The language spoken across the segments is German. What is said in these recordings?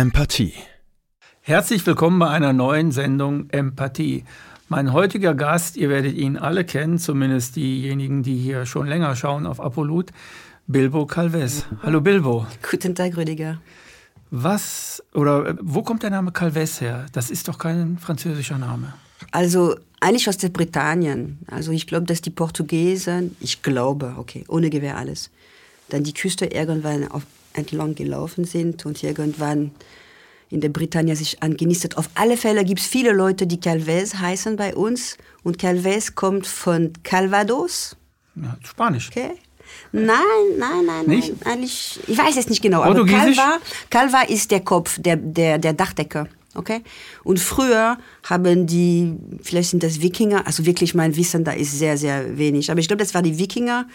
Empathie. Herzlich willkommen bei einer neuen Sendung Empathie. Mein heutiger Gast, ihr werdet ihn alle kennen, zumindest diejenigen, die hier schon länger schauen auf Apolut, Bilbo Calves. Hallo Bilbo. Guten Tag, Rüdiger. Was oder äh, wo kommt der Name Calves her? Das ist doch kein französischer Name. Also eigentlich aus der Britannien. Also ich glaube, dass die Portugiesen, ich glaube, okay, ohne Gewehr alles, dann die Küste irgendwann auf, entlang gelaufen sind und irgendwann in der Britannien sich angenistet. Auf alle Fälle gibt es viele Leute, die Calves heißen bei uns. Und Calves kommt von Calvados. Ja, Spanisch. Okay. Nein, nein, nein, Nicht? nein. Eigentlich, ich weiß es nicht genau. Aber? Calva, Calva ist der Kopf, der, der, der Dachdecker. Okay? Und früher haben die, vielleicht sind das Wikinger, also wirklich mein Wissen da ist sehr, sehr wenig. Aber ich glaube, das waren die Wikinger,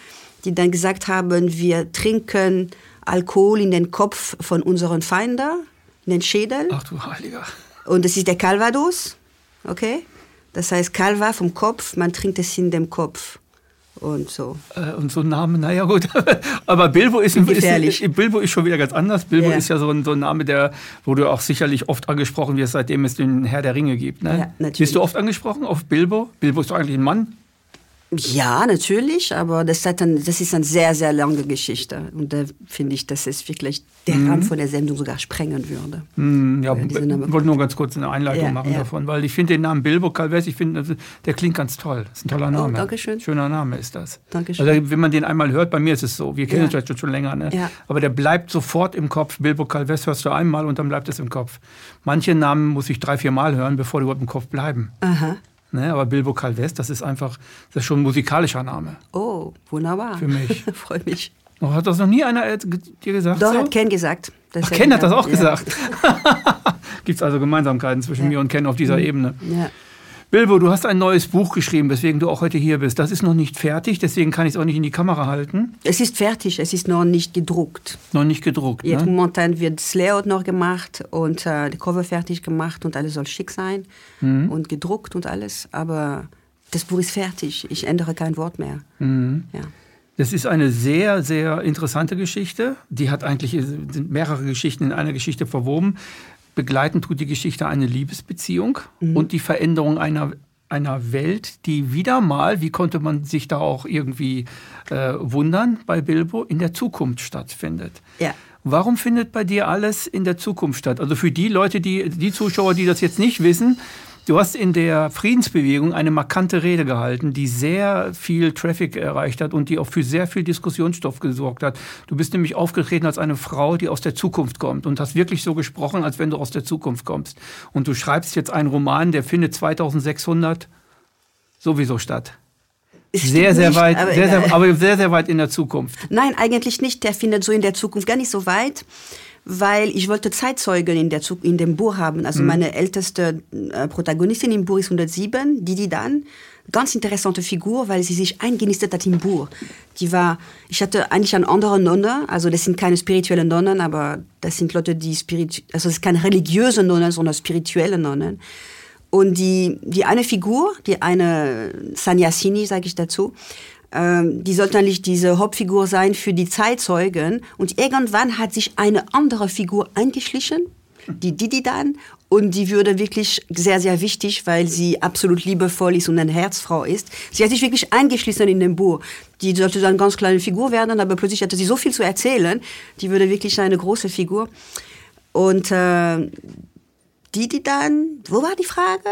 die dann gesagt haben, wir trinken Alkohol in den Kopf von unseren Feinden, in den Schädel. Ach du Heiliger. Und das ist der Calvados. Okay? Das heißt, Calva vom Kopf, man trinkt es in dem Kopf. Und so. Äh, Und so ein Name, naja gut. Aber Bilbo ist, Gefährlich. ist, Bilbo ist schon wieder ganz anders. Bilbo Ja. ist ja so ein, so ein Name, der, wo du auch sicherlich oft angesprochen wirst, seitdem es den Herr der Ringe gibt. Ne? Ja, natürlich. Bist du oft angesprochen auf Bilbo? Bilbo ist doch eigentlich ein Mann. Ja, natürlich, aber das, hat dann, das ist eine sehr, sehr lange Geschichte. Und da finde ich, dass es wirklich der Rahmen von der Sendung sogar sprengen würde. Hm, ja, ich wollte nur ganz kurz eine Einleitung Ja, machen ja. davon, weil ich finde den Namen Bilbo Calves, ich finde, also, der klingt ganz toll. Das ist ein toller Name. Oh, danke schön. Schöner Name ist das. Dankeschön. Also, wenn man den einmal hört, bei mir ist es so, wir kennen Ja. uns vielleicht schon, schon länger, ne? Aber der bleibt sofort im Kopf. Bilbo Calves hörst du einmal und dann bleibt es im Kopf. Manche Namen muss ich drei, vier Mal hören, bevor die überhaupt im Kopf bleiben. Aha. Ne? Aber Bilbo Calves, das ist einfach, das ist schon ein musikalischer Name. Oh, wunderbar. Für mich. Freue mich. Oh, hat das noch nie einer äh, dir gesagt? Doch, so? hat Ken gesagt. Ach, Ken hat das auch ja. gesagt. Gibt es also Gemeinsamkeiten zwischen Ja. Mhm. mir und Ken auf dieser Ebene. Ja. Bilbo, du hast ein neues Buch geschrieben, weswegen du auch heute hier bist. Das ist noch nicht fertig, deswegen kann ich es auch nicht in die Kamera halten. Es ist fertig, es ist noch nicht gedruckt. Noch nicht gedruckt. Jetzt Ne? momentan wird das Layout noch gemacht und äh, die Cover fertig gemacht und alles soll schick sein Mhm. und gedruckt und alles. Aber das Buch ist fertig. Ich ändere kein Wort mehr. Mhm. Ja. Das ist eine sehr, sehr interessante Geschichte. Die hat eigentlich mehrere Geschichten in einer Geschichte verwoben. Begleitend tut die Geschichte eine Liebesbeziehung und die Veränderung einer, einer Welt, die wieder mal, wie konnte man sich da auch irgendwie äh, wundern bei Bilbo, in der Zukunft stattfindet. Ja. Warum findet bei dir alles in der Zukunft statt? Also für die Leute, die, die Zuschauer, die das jetzt nicht wissen, du hast in der Friedensbewegung eine markante Rede gehalten, die sehr viel Traffic erreicht hat und die auch für sehr viel Diskussionsstoff gesorgt hat. Du bist nämlich aufgetreten als eine Frau, die aus der Zukunft kommt und hast wirklich so gesprochen, als wenn du aus der Zukunft kommst. Und du schreibst jetzt einen Roman, der findet 2600 sowieso statt. Sehr, sehr nicht, weit, aber sehr, sehr, aber sehr, sehr weit in der Zukunft. Nein, eigentlich nicht. Der findet so in der Zukunft gar nicht so weit, weil ich wollte Zeitzeugen in, der, in dem Buch haben. Also meine älteste äh, Protagonistin im Buch ist 107, Didi Dan. Ganz interessante Figur, weil sie sich eingenistet hat im Buch. Die war, ich hatte eigentlich eine andere Nonne, also das sind keine spirituellen Nonnen, aber das sind Leute, die spiritu also es ist keine religiöse Nonnen, sondern spirituelle Nonnen. Und die, die eine Figur, die eine Sannyasini, sage ich dazu, die sollte eigentlich diese Hauptfigur sein für die Zeitzeugen. Und irgendwann hat sich eine andere Figur eingeschlichen, die Didi dann. Und die würde wirklich sehr, sehr wichtig, weil sie absolut liebevoll ist und eine Herzfrau ist. Sie hat sich wirklich eingeschlossen in dem Buch. Die sollte dann eine ganz kleine Figur werden, aber plötzlich hatte sie so viel zu erzählen. Die würde wirklich eine große Figur. Und äh, die dann, wo war die Frage?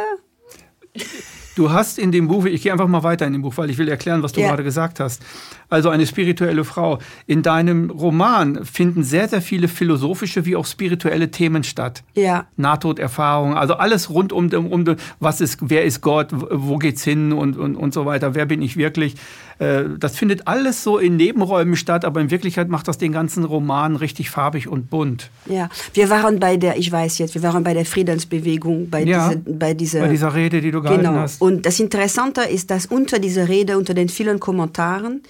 Du hast in dem Buch, ich gehe einfach mal weiter in dem Buch, weil ich will erklären, was du Ja. gerade gesagt hast. Also eine spirituelle Frau. In deinem Roman finden sehr, sehr viele philosophische wie auch spirituelle Themen statt. Ja. Nahtoderfahrung, also alles rund um, um, um was ist, wer ist Gott, wo geht's hin und, und, und so weiter, wer bin ich wirklich. Äh, Das findet alles so in Nebenräumen statt, aber in Wirklichkeit macht das den ganzen Roman richtig farbig und bunt. Ja, wir waren bei der, ich weiß jetzt, wir waren bei der Friedensbewegung, bei Ja, dieser, bei dieser, Bei dieser Rede, die du gehalten genau. hast. Und das Interessante ist, dass unter dieser Rede, unter den vielen Kommentaren,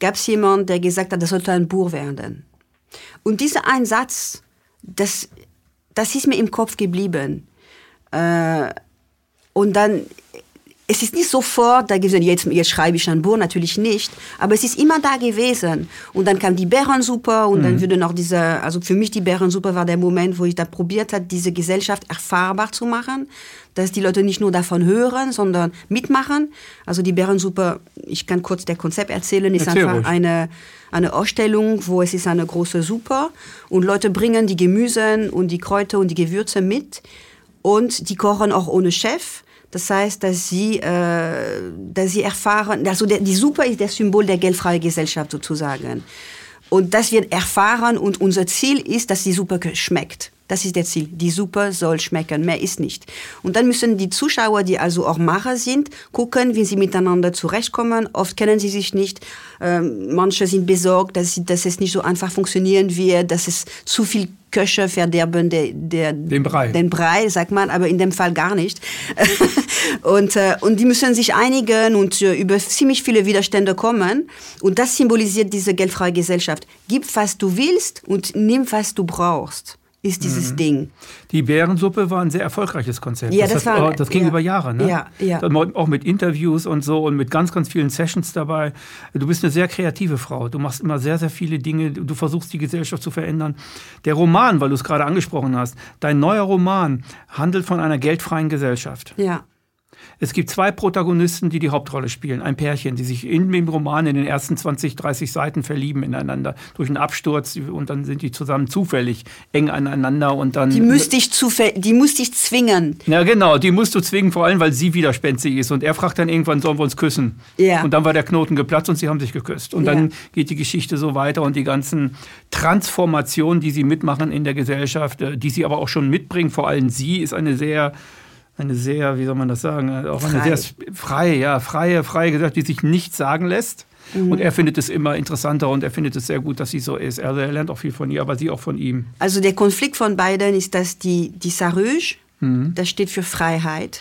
gab es jemanden, der gesagt hat, das sollte ein Buch werden. Und dieser ein Satz, das, das ist mir im Kopf geblieben. Äh, und dann, es ist nicht sofort da gewesen, jetzt, jetzt schreibe ich ein Buch, natürlich nicht, aber es ist immer da gewesen. Und dann kam die Bärensuppe und mhm. dann würde noch diese, also für mich die Bärensuppe war der Moment, wo ich da probiert habe, diese Gesellschaft erfahrbar zu machen, dass die Leute nicht nur davon hören, sondern mitmachen. Also die Bärensuppe, ich kann kurz der Konzept erzählen, ist Erzähl einfach ruhig. eine, eine Ausstellung, wo es ist eine große Suppe und Leute bringen die Gemüse und die Kräuter und die Gewürze mit und die kochen auch ohne Chef. Das heißt, dass sie, äh, dass sie erfahren, also der, die Suppe ist das Symbol der geldfreien Gesellschaft sozusagen. Und das wird erfahren und unser Ziel ist, dass die Suppe schmeckt. Das ist der Ziel. Die Suppe soll schmecken, mehr ist nicht. Und dann müssen die Zuschauer, die also auch Macher sind, gucken, wie sie miteinander zurechtkommen. Oft kennen sie sich nicht. Ähm, manche sind besorgt, dass, sie, dass es nicht so einfach funktionieren wird, dass es zu viel Köche verderben der, der, den, Brei. den Brei, sagt man, aber in dem Fall gar nicht. und, äh, und die müssen sich einigen und äh, über ziemlich viele Widerstände kommen. Und das symbolisiert diese geldfreie Gesellschaft. Gib, was du willst und nimm, was du brauchst ist dieses mhm. Ding. Die Bärensuppe war ein sehr erfolgreiches Konzept. Ja, das, das, war, das ging ja, über Jahre, ne? Ja, ja. Auch mit Interviews und so und mit ganz, ganz vielen Sessions dabei. Du bist eine sehr kreative Frau. Du machst immer sehr, sehr viele Dinge. Du versuchst die Gesellschaft zu verändern. Der Roman, weil du es gerade angesprochen hast, dein neuer Roman handelt von einer geldfreien Gesellschaft. Ja. Es gibt zwei Protagonisten, die die Hauptrolle spielen. Ein Pärchen, die sich in dem Roman in den ersten 20, 30 Seiten verlieben ineinander durch einen Absturz und dann sind die zusammen zufällig eng aneinander und dann. Die müsste ich, die musste ich zwingen. Ja, genau, die musst du zwingen, vor allem, weil sie widerspenstig ist. Und er fragt dann irgendwann, sollen wir uns küssen? Ja. Und dann war der Knoten geplatzt und sie haben sich geküsst. Und dann ja. geht die Geschichte so weiter und die ganzen Transformationen, die sie mitmachen in der Gesellschaft, äh, die sie aber auch schon mitbringen, vor allem sie, ist eine sehr eine sehr, wie soll man das sagen, auch Frei. eine sehr freie, ja, freie, freie Gesellschaft, die sich nichts sagen lässt. Mhm. Und er findet es immer interessanter und er findet es sehr gut, dass sie so ist. Also er lernt auch viel von ihr, aber sie auch von ihm. Also der Konflikt von beiden ist, dass die, die Sarouge, mhm. das steht für Freiheit.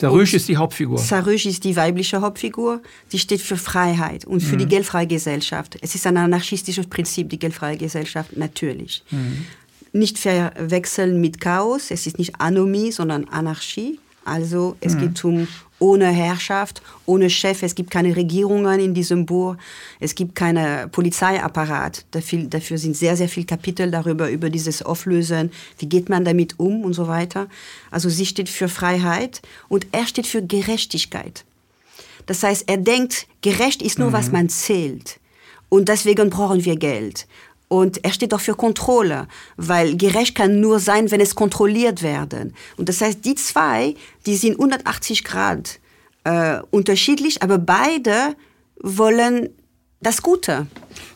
Sarouge ist die Hauptfigur. Sarouge ist die weibliche Hauptfigur, die steht für Freiheit und für mhm. die geldfreie Gesellschaft. Es ist ein anarchistisches Prinzip, die geldfreie Gesellschaft, natürlich. Mhm nicht verwechseln mit Chaos. Es ist nicht Anomie, sondern Anarchie. Also es mhm. geht um ohne Herrschaft, ohne Chef. Es gibt keine Regierungen in diesem Buch. Es gibt keinen Polizeiapparat. Dafür, dafür sind sehr, sehr viele Kapitel darüber, über dieses Auflösen. Wie geht man damit um und so weiter. Also sie steht für Freiheit und er steht für Gerechtigkeit. Das heißt, er denkt, gerecht ist nur, mhm. was man zählt. Und deswegen brauchen wir Geld. Und er steht auch für Kontrolle, weil gerecht kann nur sein, wenn es kontrolliert werden. Und das heißt, die zwei, die sind 180 Grad äh, unterschiedlich, aber beide wollen das Gute.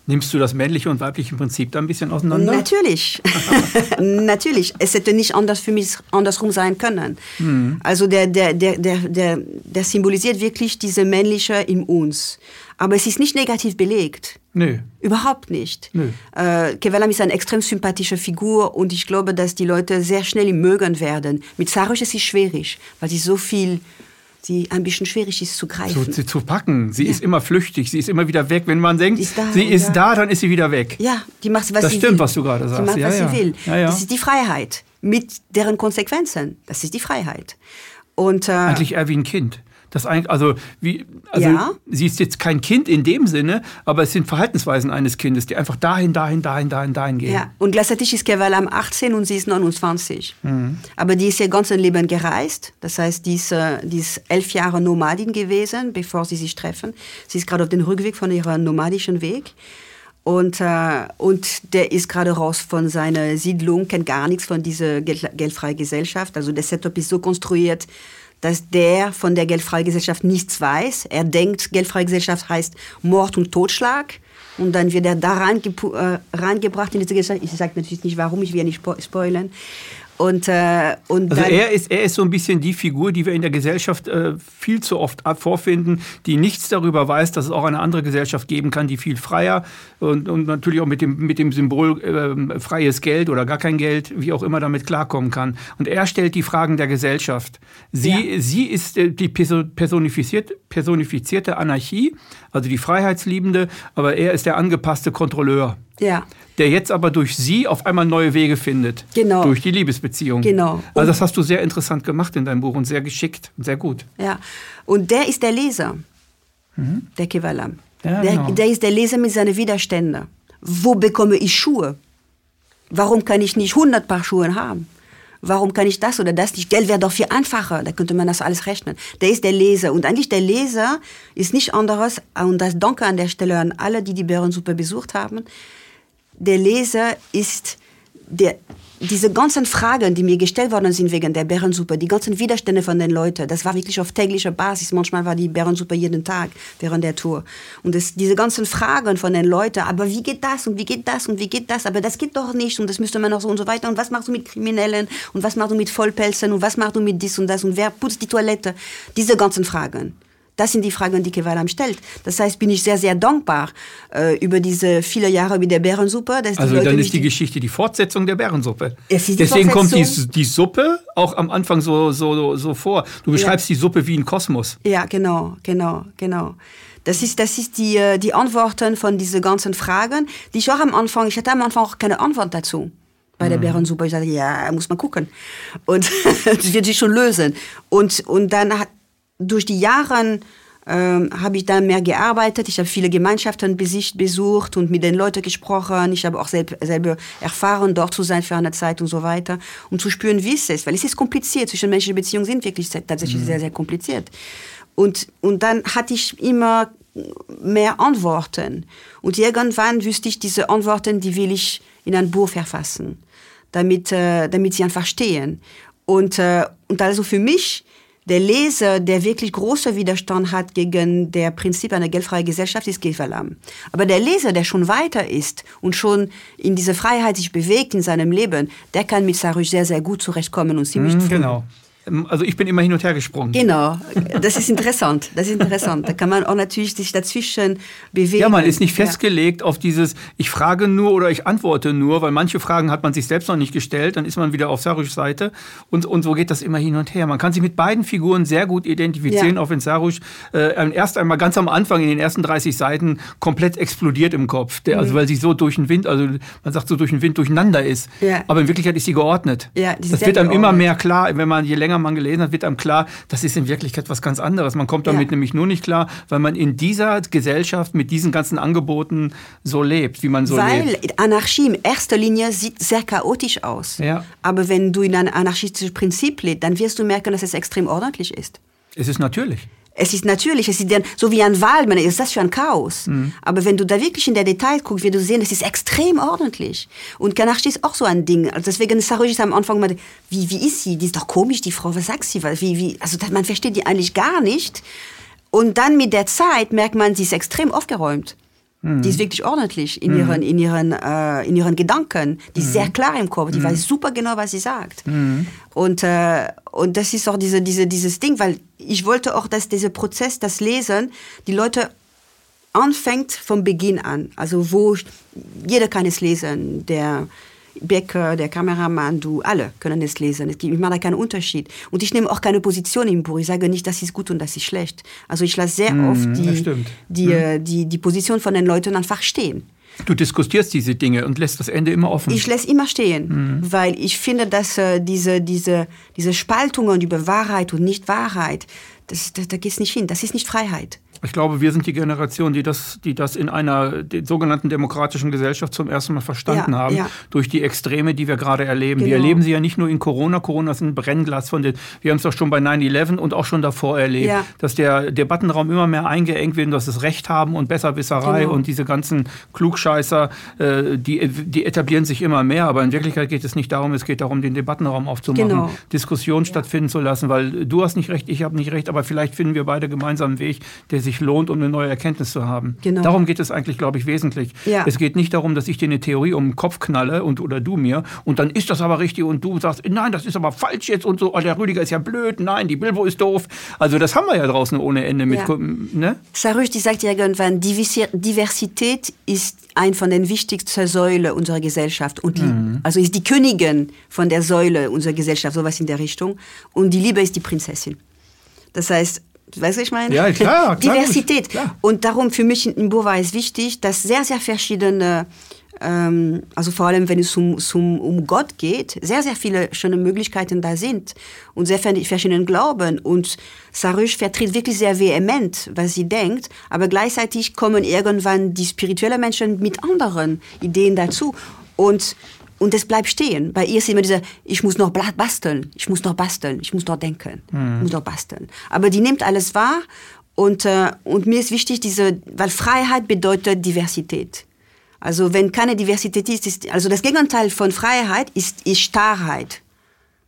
Nimmst du das männliche und weibliche Prinzip da ein bisschen auseinander? Natürlich. Natürlich. Es hätte nicht anders für mich andersrum sein können. Mhm. Also der, der, der, der, der, der symbolisiert wirklich diese männliche in uns. Aber es ist nicht negativ belegt. Nö. Überhaupt nicht. Nö. Äh, Kevalam ist eine extrem sympathische Figur und ich glaube, dass die Leute sehr schnell ihn mögen werden. Mit Sarush ist es schwierig, weil sie so viel die ein bisschen schwierig ist zu greifen. Zu, zu packen. Sie ja. ist immer flüchtig, sie ist immer wieder weg. Wenn man denkt, ist da, sie ist da. da. dann ist sie wieder weg. Ja, die macht, was das sie stimmt, will. was du gerade sagst. Die macht, ja, was ja. sie will. Das ist die Freiheit mit deren Konsequenzen. Das ist die Freiheit. Und, äh, Eigentlich eher wie ein Kind. Das also wie, also ja. sie ist jetzt kein Kind in dem Sinne, aber es sind Verhaltensweisen eines Kindes, die einfach dahin, dahin, dahin, dahin, dahin gehen. Ja, und gleichzeitig ist Kevalam 18 und sie ist 29. Mhm. Aber die ist ihr ganzes Leben gereist. Das heißt, die ist, äh, die ist elf Jahre Nomadin gewesen, bevor sie sich treffen. Sie ist gerade auf dem Rückweg von ihrem nomadischen Weg. Und, äh, und der ist gerade raus von seiner Siedlung, kennt gar nichts von dieser Geld, geldfreien Gesellschaft. Also das Setup ist so konstruiert, dass der von der geldfreien Gesellschaft nichts weiß. Er denkt, geldfreie Gesellschaft heißt Mord und Totschlag. Und dann wird er da äh, reingebracht in diese Gesellschaft. Ich sage natürlich nicht, warum, ich will ja nicht spoilern. Und, äh, und also er ist, er ist so ein bisschen die Figur, die wir in der Gesellschaft äh, viel zu oft vorfinden, die nichts darüber weiß, dass es auch eine andere Gesellschaft geben kann, die viel freier und, und natürlich auch mit dem, mit dem Symbol äh, freies Geld oder gar kein Geld, wie auch immer damit klarkommen kann. Und er stellt die Fragen der Gesellschaft. Sie, ja. sie ist äh, die personifizierte, personifizierte Anarchie, also die Freiheitsliebende, aber er ist der angepasste Kontrolleur. Ja. Der jetzt aber durch sie auf einmal neue Wege findet. Genau. Durch die Liebesbeziehung. Genau. Also das hast du sehr interessant gemacht in deinem Buch und sehr geschickt und sehr gut. Ja. Und der ist der Leser, mhm. der Kevalam. Ja, der, genau. der ist der Leser mit seinen Widerständen. Wo bekomme ich Schuhe? Warum kann ich nicht 100 Paar Schuhe haben? Warum kann ich das oder das nicht? Geld wäre doch viel einfacher, da könnte man das alles rechnen. Der ist der Leser und eigentlich der Leser ist nicht anderes, und das danke an der Stelle an alle, die die Bärensuppe besucht haben, der Leser ist der, diese ganzen Fragen, die mir gestellt worden sind wegen der Bärensuppe, die ganzen Widerstände von den Leuten, das war wirklich auf täglicher Basis. Manchmal war die Bärensuppe jeden Tag während der Tour. Und das, diese ganzen Fragen von den Leuten, aber wie geht das und wie geht das und wie geht das, aber das geht doch nicht und das müsste man noch so und so weiter. Und was machst du mit Kriminellen und was machst du mit Vollpelzen und was machst du mit dies und das und wer putzt die Toilette? Diese ganzen Fragen. Das sind die Fragen, die Kevalam stellt. Das heißt, bin ich sehr, sehr dankbar äh, über diese viele Jahre mit der Bärensuppe. Also dann ist die Geschichte die Fortsetzung der Bärensuppe. Deswegen kommt die, die Suppe auch am Anfang so, so, so vor. Du beschreibst die Suppe wie ein Kosmos. Ja, genau, genau, genau. Das ist, das ist die, äh, die Antworten von diesen ganzen Fragen, die ich auch am Anfang, ich hatte am Anfang auch keine Antwort dazu. Bei der Bärensuppe, ich sagte, ja, muss man gucken. Und das wird sich schon lösen. Und, und dann hat, durch die Jahre ähm, habe ich dann mehr gearbeitet. Ich habe viele Gemeinschaften besucht und mit den Leuten gesprochen. Ich habe auch selb, selber erfahren, dort zu sein für eine Zeit und so weiter, um zu spüren, wie es ist. Weil es ist kompliziert. Zwischenmenschliche Beziehungen sind wirklich tatsächlich sehr, sehr kompliziert. Und, und dann hatte ich immer mehr Antworten. Und irgendwann wüsste ich, diese Antworten, die will ich in ein Buch verfassen, damit, äh, damit sie einfach stehen. Und, äh, und also für mich, der Leser, der wirklich großer Widerstand hat gegen der Prinzip einer geldfreien Gesellschaft, ist Gefalam. Aber der Leser, der schon weiter ist und schon in diese Freiheit sich bewegt in seinem Leben, der kann mit Sarush sehr, sehr gut zurechtkommen und ziemlich Mhm, früh. genau. Also ich bin immer hin und her gesprungen. Genau, das ist interessant. Das ist interessant. Da kann man auch natürlich sich dazwischen bewegen. Ja, man ist nicht Ja. festgelegt auf dieses, ich frage nur oder ich antworte nur, weil manche Fragen hat man sich selbst noch nicht gestellt, dann ist man wieder auf Sarushs Seite und, und so geht das immer hin und her. Man kann sich mit beiden Figuren sehr gut identifizieren, Ja. auch wenn Sarush äh, erst einmal ganz am Anfang in den ersten 30 Seiten komplett explodiert im Kopf, der, Mhm. also weil sie so durch den Wind, also man sagt so durch den Wind durcheinander ist. Ja. Aber in Wirklichkeit ist sie geordnet. Ja, die das wird einem immer geordnet. mehr klar, wenn man je länger man gelesen hat, wird einem klar, das ist in Wirklichkeit was ganz anderes. Man kommt damit Ja. nämlich nur nicht klar, weil man in dieser Gesellschaft mit diesen ganzen Angeboten so lebt, wie man so Weil lebt. Anarchie in erster Linie sieht sehr chaotisch aus. Ja. Aber wenn du in ein anarchistisches Prinzip lebst, dann wirst du merken, dass es extrem ordentlich ist. Es ist natürlich. Es ist natürlich, es ist dann so wie ein Wald, man ist das für ein Chaos. Mhm. Aber wenn du da wirklich in der Detail guckst, wirst du sehen, es ist extrem ordentlich. Und Kanarchi ist auch so ein Ding. Also deswegen Saruj ist am Anfang mal, wie, wie ist sie? Die ist doch komisch, die Frau, was sagt sie? Wie, wie, also man versteht die eigentlich gar nicht. Und dann mit der Zeit merkt man, sie ist extrem aufgeräumt. Die ist wirklich ordentlich in ihren, in ihren, äh, in ihren Gedanken. Die ist sehr klar im Kopf. Die weiß super genau, was sie sagt. Und, äh, und das ist auch diese, diese, dieses Ding, weil ich wollte auch, dass dieser Prozess, das Lesen, die Leute anfängt vom Beginn an. Also wo jeder kann es lesen. Der Bäcker, der Kameramann, du, alle können es lesen. Es gibt, ich mache da keinen Unterschied. Und ich nehme auch keine Position im Buch. Ich sage nicht, das ist gut und das ist schlecht. Also ich lasse sehr oft das die, die, äh, die, die Position von den Leuten einfach stehen. Du diskutierst diese Dinge und lässt das Ende immer offen. Ich lasse immer stehen, weil ich finde, dass äh, diese, diese, diese Spaltungen über Wahrheit und Nicht-Wahrheit, das, das, da geht es nicht hin. Das ist nicht Freiheit. Ich glaube, wir sind die Generation, die das, die das in einer sogenannten demokratischen Gesellschaft zum ersten Mal verstanden Ja, haben, ja. durch die Extreme, die wir gerade erleben. Wir Genau. erleben sie ja nicht nur in Corona. Corona ist ein Brennglas von den, wir haben es doch schon bei 9-11 und auch schon davor erlebt, Ja. dass der Debattenraum immer mehr eingeengt wird, und dass das Recht haben und Besserwisserei Genau. und diese ganzen Klugscheißer, äh, die, die etablieren sich immer mehr. Aber in Wirklichkeit geht es nicht darum, es geht darum, den Debattenraum aufzumachen, Genau. Diskussion stattfinden zu lassen, weil du hast nicht recht, ich habe nicht recht, aber vielleicht finden wir beide gemeinsam einen Weg, der sich lohnt, um eine neue Erkenntnis zu haben. Genau. Darum geht es eigentlich, glaube ich, wesentlich. Ja. Es geht nicht darum, dass ich dir eine Theorie um den Kopf knalle und oder du mir und dann ist das aber richtig und du sagst, nein, das ist aber falsch jetzt und so, oh, der Rüdiger ist ja blöd, nein, die Bilbo ist doof. Also das haben wir ja draußen ohne Ende mit, Ja. ne? Sarush, die sagt irgendwann, Divis- Diversität ist ein von den wichtigsten Säulen unserer Gesellschaft. Und die, Also ist die Königin von der Säule unserer Gesellschaft, sowas in der Richtung. Und die Liebe ist die Prinzessin. Das heißt, weißt du, was ich meine? Ja, klar, klar, Diversität. klar. Und darum für mich Buch war es wichtig, dass sehr, sehr verschiedene ähm, also vor allem wenn es um, um, um Gott geht, sehr, sehr viele schöne Möglichkeiten da sind und sehr verschiedenen Glauben. Und Sarush vertritt wirklich sehr vehement, was sie denkt, aber gleichzeitig kommen irgendwann die spirituellen Menschen mit anderen Ideen dazu. Und und es bleibt stehen. Bei ihr ist immer dieser, ich muss noch basteln, ich muss noch basteln, ich muss noch denken, mhm. ich muss noch basteln. Aber die nimmt alles wahr und, äh, und mir ist wichtig, diese, weil Freiheit bedeutet Diversität. Also wenn keine Diversität ist, ist also das Gegenteil von Freiheit ist, ist Starrheit.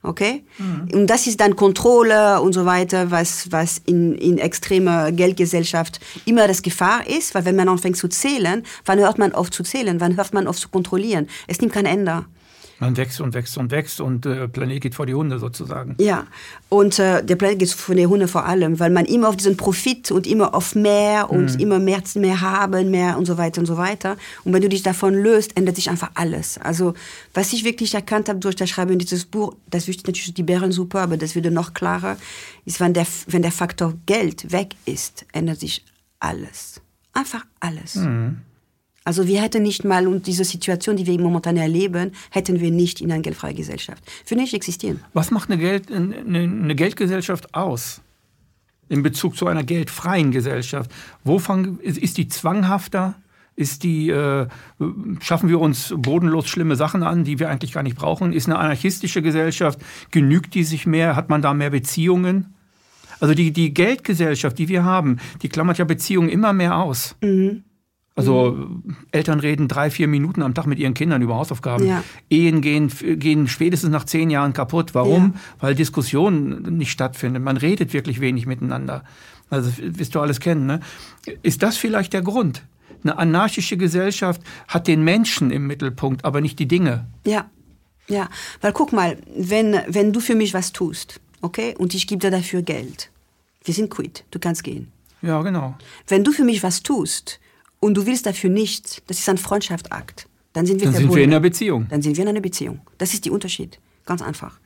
Okay? Mhm. Und das ist dann Kontrolle und so weiter, was, was in, in extremer Geldgesellschaft immer das Gefahr ist, weil wenn man anfängt zu zählen, wann hört man auf zu zählen, wann hört man auf zu kontrollieren? Es nimmt kein Ende. Man wächst und wächst und wächst und der äh, Planet geht vor die Hunde sozusagen. Ja, und äh, der Planet geht vor die Hunde vor allem, weil man immer auf diesen Profit und immer auf mehr und mhm. immer mehr, mehr haben, mehr und so weiter und so weiter. Und wenn du dich davon löst, ändert sich einfach alles. Also was ich wirklich erkannt habe durch das Schreiben dieses Buch, das ist natürlich die Bärensuppe, aber das würde noch klarer, ist, wenn der, wenn der Faktor Geld weg ist, ändert sich alles. Einfach alles. Mhm. Also wir hätten nicht mal und diese Situation, die wir momentan erleben, hätten wir nicht in einer geldfreien Gesellschaft. Für nicht existieren. Was macht eine, Geld, eine, eine Geldgesellschaft aus? In Bezug zu einer geldfreien Gesellschaft. Wo fang, ist die zwanghafter? Ist die, äh, schaffen wir uns bodenlos schlimme Sachen an, die wir eigentlich gar nicht brauchen? Ist eine anarchistische Gesellschaft, genügt die sich mehr? Hat man da mehr Beziehungen? Also die, die Geldgesellschaft, die wir haben, die klammert ja Beziehungen immer mehr aus. Mhm. Also mhm. Eltern reden drei, vier Minuten am Tag mit ihren Kindern über Hausaufgaben. Ja. Ehen gehen, gehen spätestens nach zehn Jahren kaputt. Warum? Ja. Weil Diskussion nicht stattfindet. Man redet wirklich wenig miteinander. Also wirst du alles kennen. Ne? Ist das vielleicht der Grund? Eine anarchische Gesellschaft hat den Menschen im Mittelpunkt, aber nicht die Dinge. Ja, ja. Weil guck mal, wenn, wenn du für mich was tust, okay, und ich gebe dir dafür Geld, wir sind quitt, du kannst gehen. Ja, genau. Wenn du für mich was tust, und du willst dafür nichts, das ist ein Freundschaftsakt. Dann sind wir, dann sind wir in einer Beziehung. Dann sind wir in einer Beziehung. Das ist der Unterschied. Ganz einfach.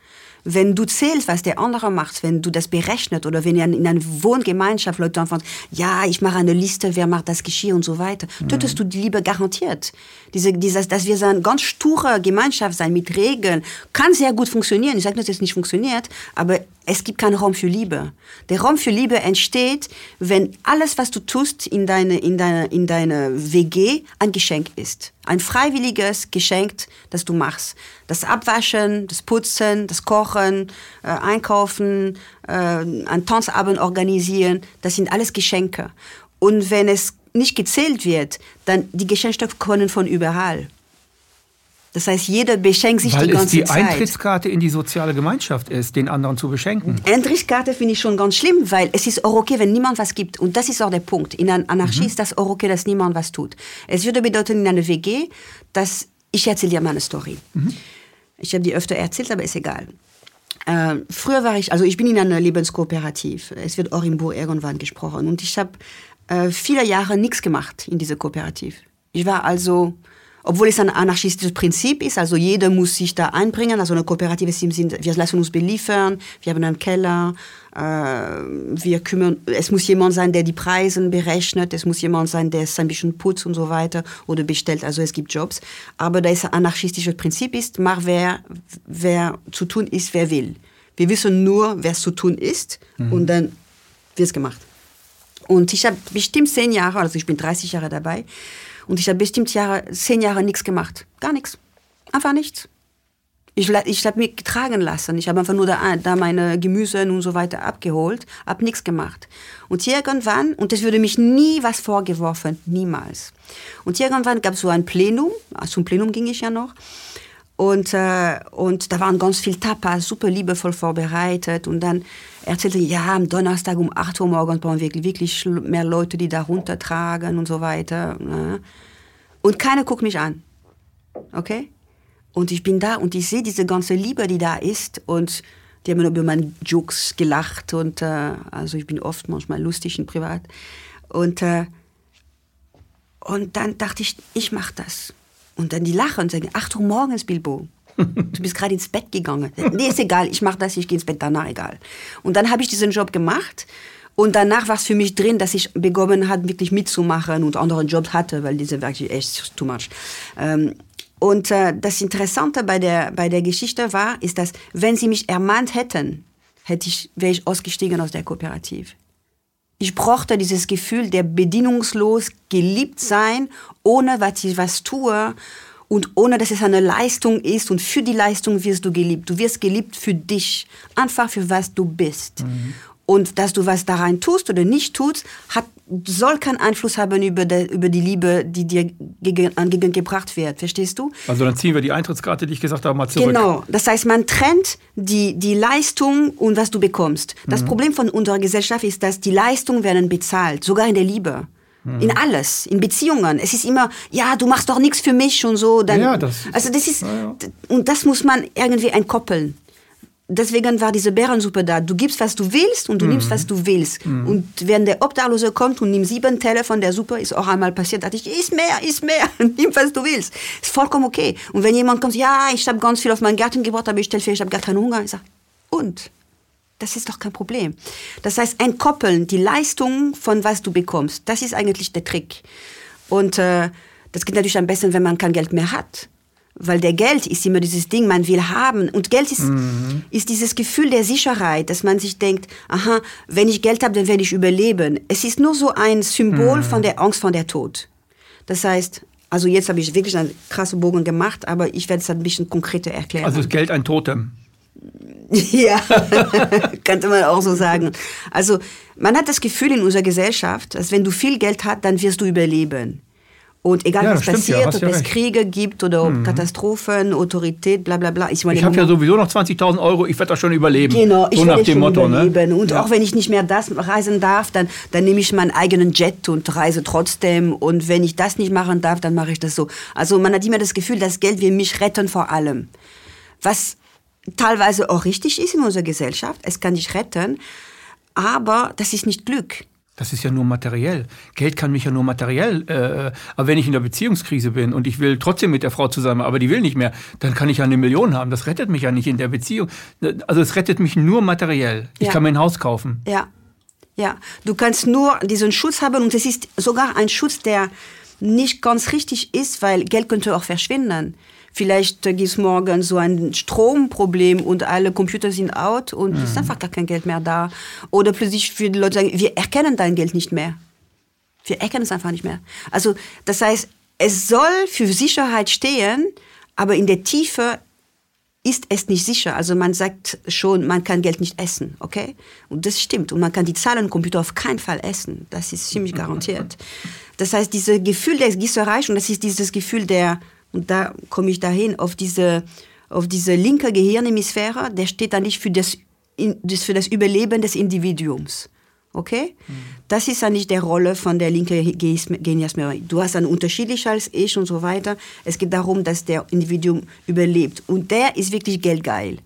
Wenn du zählst, was der andere macht, wenn du das berechnet oder wenn in einer Wohngemeinschaft Leute anfangen, ja, ich mache eine Liste, wer macht das Geschirr und so weiter, mhm. tötest du die Liebe garantiert. Diese, dieses, dass wir so eine ganz sture Gemeinschaft sein mit Regeln, kann sehr gut funktionieren. Ich sage nicht, dass es nicht funktioniert, aber es gibt keinen Raum für Liebe. Der Raum für Liebe entsteht, wenn alles, was du tust in deine, in deine, in deine WG, ein Geschenk ist. Ein freiwilliges Geschenk, das du machst. Das Abwaschen, das Putzen, das Kochen, äh, Einkaufen, äh, ein Tanzabend organisieren, das sind alles Geschenke. Und wenn es nicht gezählt wird, dann die Geschenke kommen von überall. Das heißt, jeder beschenkt sich Weil die ganze Zeit. Weil es die Eintrittskarte in die soziale Gemeinschaft ist, den anderen zu beschenken. Eintrittskarte finde ich schon ganz schlimm, weil es ist auch okay, wenn niemand was gibt. Und das ist auch der Punkt. In einer Anarchie mhm. ist das auch okay, dass niemand was tut. Es würde bedeuten in einer WG, dass ich erzähle dir meine Story. Mhm. Ich habe die öfter erzählt, aber ist egal. Äh, früher war ich, also ich bin in einer Lebenskooperative. Es wird auch im Buch irgendwann gesprochen. Und ich habe äh, viele Jahre nichts gemacht in dieser Kooperative. Ich war also obwohl es ein anarchistisches Prinzip ist, also jeder muss sich da einbringen, also eine Kooperative ist im Sinn, wir lassen uns beliefern, wir haben einen Keller, äh, wir kümmern, es muss jemand sein, der die Preise berechnet, es muss jemand sein, der es ein bisschen putzt und so weiter oder bestellt, also es gibt Jobs, aber da es ein anarchistisches Prinzip ist, mach wer, wer zu tun ist, wer will. Wir wissen nur, wer es zu tun ist mhm. und dann wird es gemacht. Und ich habe bestimmt zehn Jahre, also ich bin 30 Jahre dabei, und ich habe bestimmt Jahre, zehn Jahre nichts gemacht. Gar nichts. Einfach nichts. Ich, ich habe mich getragen lassen. Ich habe einfach nur da, da meine Gemüse und so weiter abgeholt, habe nichts gemacht. Und irgendwann, und es würde mich nie was vorgeworfen, niemals. Und irgendwann gab es so ein Plenum, also zum Plenum ging ich ja noch. Und, äh, und da waren ganz viele Tapas, super liebevoll vorbereitet. Und dann erzählte ja, am Donnerstag um 8 Uhr morgens brauchen wir wirklich mehr Leute, die da runtertragen und so weiter. Ne? Und keiner guckt mich an. Okay? Und ich bin da und ich sehe diese ganze Liebe, die da ist. Und die haben über meine Jokes gelacht. Und äh, also ich bin oft manchmal lustig und privat. Und, äh, und dann dachte ich, ich mache das. Und dann die lachen und sagen, 8 Uhr morgens, Bilbo. Du bist gerade ins Bett gegangen. Nee, ist egal, ich mache das, ich gehe ins Bett danach, egal. Und dann habe ich diesen Job gemacht Und danach war es für mich drin, dass ich begonnen hat, wirklich mitzumachen und anderen Jobs hatte, weil diese wirklich echt too much. Ähm, und äh, das Interessante bei der, bei der Geschichte war, ist, dass wenn sie mich ermahnt hätten, hätte ich, wäre ich ausgestiegen aus der Kooperative. Ich brauchte dieses Gefühl der bedingungslos geliebt sein, ohne dass ich was tue und ohne dass es eine Leistung ist und für die Leistung wirst du geliebt. Du wirst geliebt für dich, einfach für was du bist. Mhm. Und dass du was da rein tust oder nicht tust, hat, soll keinen Einfluss haben über, de, über die Liebe, die dir gegen, entgegengebracht wird. Verstehst du? Also dann ziehen wir die Eintrittskarte, die ich gesagt habe, mal zurück. Genau. Das heißt, man trennt die, die Leistung und was du bekommst. Das mhm. Problem von unserer Gesellschaft ist, dass die Leistungen werden bezahlt, sogar in der Liebe. Mhm. In alles, in Beziehungen. Es ist immer, ja, du machst doch nichts für mich und so. Dann, ja, das, also das ist, ja, und das muss man irgendwie entkoppeln deswegen war diese Bärensuppe da. Du gibst, was du willst und du mhm. nimmst, was du willst. Mhm. Und wenn der Obdachlose kommt und nimmt sieben Teller von der Suppe, ist auch einmal passiert, dass ich, iss mehr, iss mehr, nimm, was du willst. Ist vollkommen okay. Und wenn jemand kommt, ja, ich habe ganz viel auf meinen Garten gebracht, aber ich stelle fest, ich habe gar keinen Hunger, ich sage, und? Das ist doch kein Problem. Das heißt, entkoppeln die Leistung von was du bekommst. Das ist eigentlich der Trick. Und äh, das geht natürlich am besten, wenn man kein Geld mehr hat weil der Geld ist immer dieses Ding, man will haben. Und Geld ist, mhm. ist dieses Gefühl der Sicherheit, dass man sich denkt, aha, wenn ich Geld habe, dann werde ich überleben. Es ist nur so ein Symbol mhm. von der Angst vor der Tod. Das heißt, also jetzt habe ich wirklich einen krassen Bogen gemacht, aber ich werde es ein bisschen konkreter erklären. Also ist Geld ein Totem? ja, könnte man auch so sagen. Also man hat das Gefühl in unserer Gesellschaft, dass wenn du viel Geld hast, dann wirst du überleben. Und egal ja, was passiert, ja, ob es Kriege gibt oder ob mhm. Katastrophen, Autorität, bla bla bla. Ich, ich habe ja sowieso noch 20.000 Euro, ich werde das schon überleben. Genau, ich so werde schon Motto, ne? überleben. Ne? Und ja. auch wenn ich nicht mehr das reisen darf, dann, dann nehme ich meinen eigenen Jet und reise trotzdem. Und wenn ich das nicht machen darf, dann mache ich das so. Also man hat immer das Gefühl, das Geld will mich retten vor allem. Was teilweise auch richtig ist in unserer Gesellschaft, es kann dich retten, aber das ist nicht Glück. Das ist ja nur materiell. Geld kann mich ja nur materiell. Äh, aber wenn ich in der Beziehungskrise bin und ich will trotzdem mit der Frau zusammen, aber die will nicht mehr, dann kann ich ja eine Million haben. Das rettet mich ja nicht in der Beziehung. Also es rettet mich nur materiell. Ich ja. kann mir ein Haus kaufen. Ja, ja. Du kannst nur diesen Schutz haben und es ist sogar ein Schutz, der nicht ganz richtig ist, weil Geld könnte auch verschwinden. Vielleicht gibt es morgen so ein Stromproblem und alle Computer sind out und es ist mhm. einfach gar kein Geld mehr da. Oder plötzlich für die Leute sagen, wir erkennen dein Geld nicht mehr. Wir erkennen es einfach nicht mehr. Also das heißt, es soll für Sicherheit stehen, aber in der Tiefe ist es nicht sicher. Also man sagt schon, man kann Geld nicht essen, okay? Und das stimmt. Und man kann die Zahlen Computer auf keinen Fall essen. Das ist ziemlich garantiert. Das heißt, dieses Gefühl der Gießerei, und das ist dieses Gefühl der und da komme ich dahin, auf diese, auf diese linke Gehirnhemisphäre, der steht da nicht für das, für das Überleben des Individuums. Okay? Mhm. Das ist ja nicht der Rolle von der linken Geniasmerie. Du hast dann unterschiedlich als Ich und so weiter. Es geht darum, dass der Individuum überlebt. Und der ist wirklich geldgeil.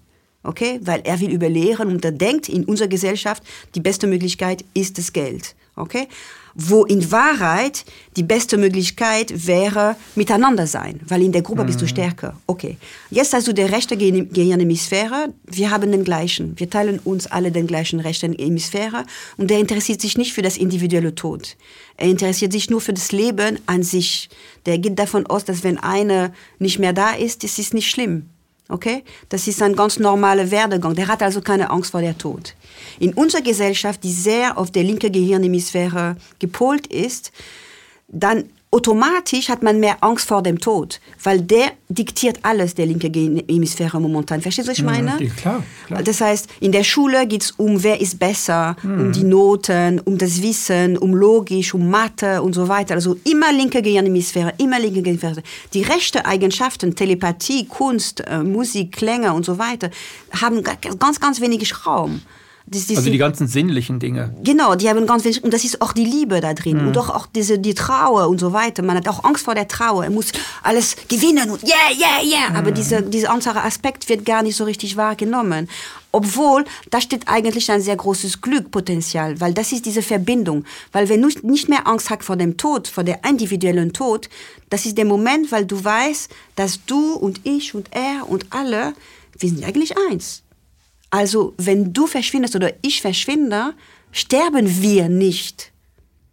Okay? Weil er will überleben und er denkt, in unserer Gesellschaft, die beste Möglichkeit ist das Geld. Okay? wo in Wahrheit die beste Möglichkeit wäre miteinander sein, weil in der Gruppe mhm. bist du mhm. stärker. Okay, jetzt hast du die rechte Gehirnhemisphäre, wir haben den gleichen, wir teilen uns alle den gleichen rechten Hemisphäre und der interessiert sich nicht für das individuelle Tod. Er interessiert sich nur für das Leben an sich. Der geht davon aus, dass wenn eine nicht mehr da ist, ist es nicht schlimm. Okay? Das ist ein ganz normaler Werdegang. Der hat also keine Angst vor der Tod. In unserer Gesellschaft, die sehr auf der linken Gehirnhemisphäre gepolt ist, dann automatisch hat man mehr Angst vor dem Tod, weil der diktiert alles, der linke Hemisphäre momentan. Verstehst du, was ich meine? Ja, klar, klar. Das heißt, in der Schule geht es um, wer ist besser, mhm. um die Noten, um das Wissen, um Logisch, um Mathe und so weiter. Also immer linke Gehirnhemisphäre, immer linke Gehirnhemisphäre. Die rechten Eigenschaften, Telepathie, Kunst, äh, Musik, Klänge und so weiter, haben ganz, ganz wenig Raum. Das, das also die ganzen sinnlichen Dinge. Genau, die haben ganz wenig, und das ist auch die Liebe da drin mhm. und auch, auch diese, die Trauer und so weiter. Man hat auch Angst vor der Trauer. Er muss alles gewinnen und yeah, yeah, yeah. Mhm. Aber dieser, dieser andere Aspekt wird gar nicht so richtig wahrgenommen. Obwohl, da steht eigentlich ein sehr großes Glückpotenzial, weil das ist diese Verbindung. Weil wenn du nicht mehr Angst hast vor dem Tod, vor der individuellen Tod, das ist der Moment, weil du weißt, dass du und ich und er und alle, wir sind eigentlich eins. Also wenn du verschwindest oder ich verschwinde, sterben wir nicht.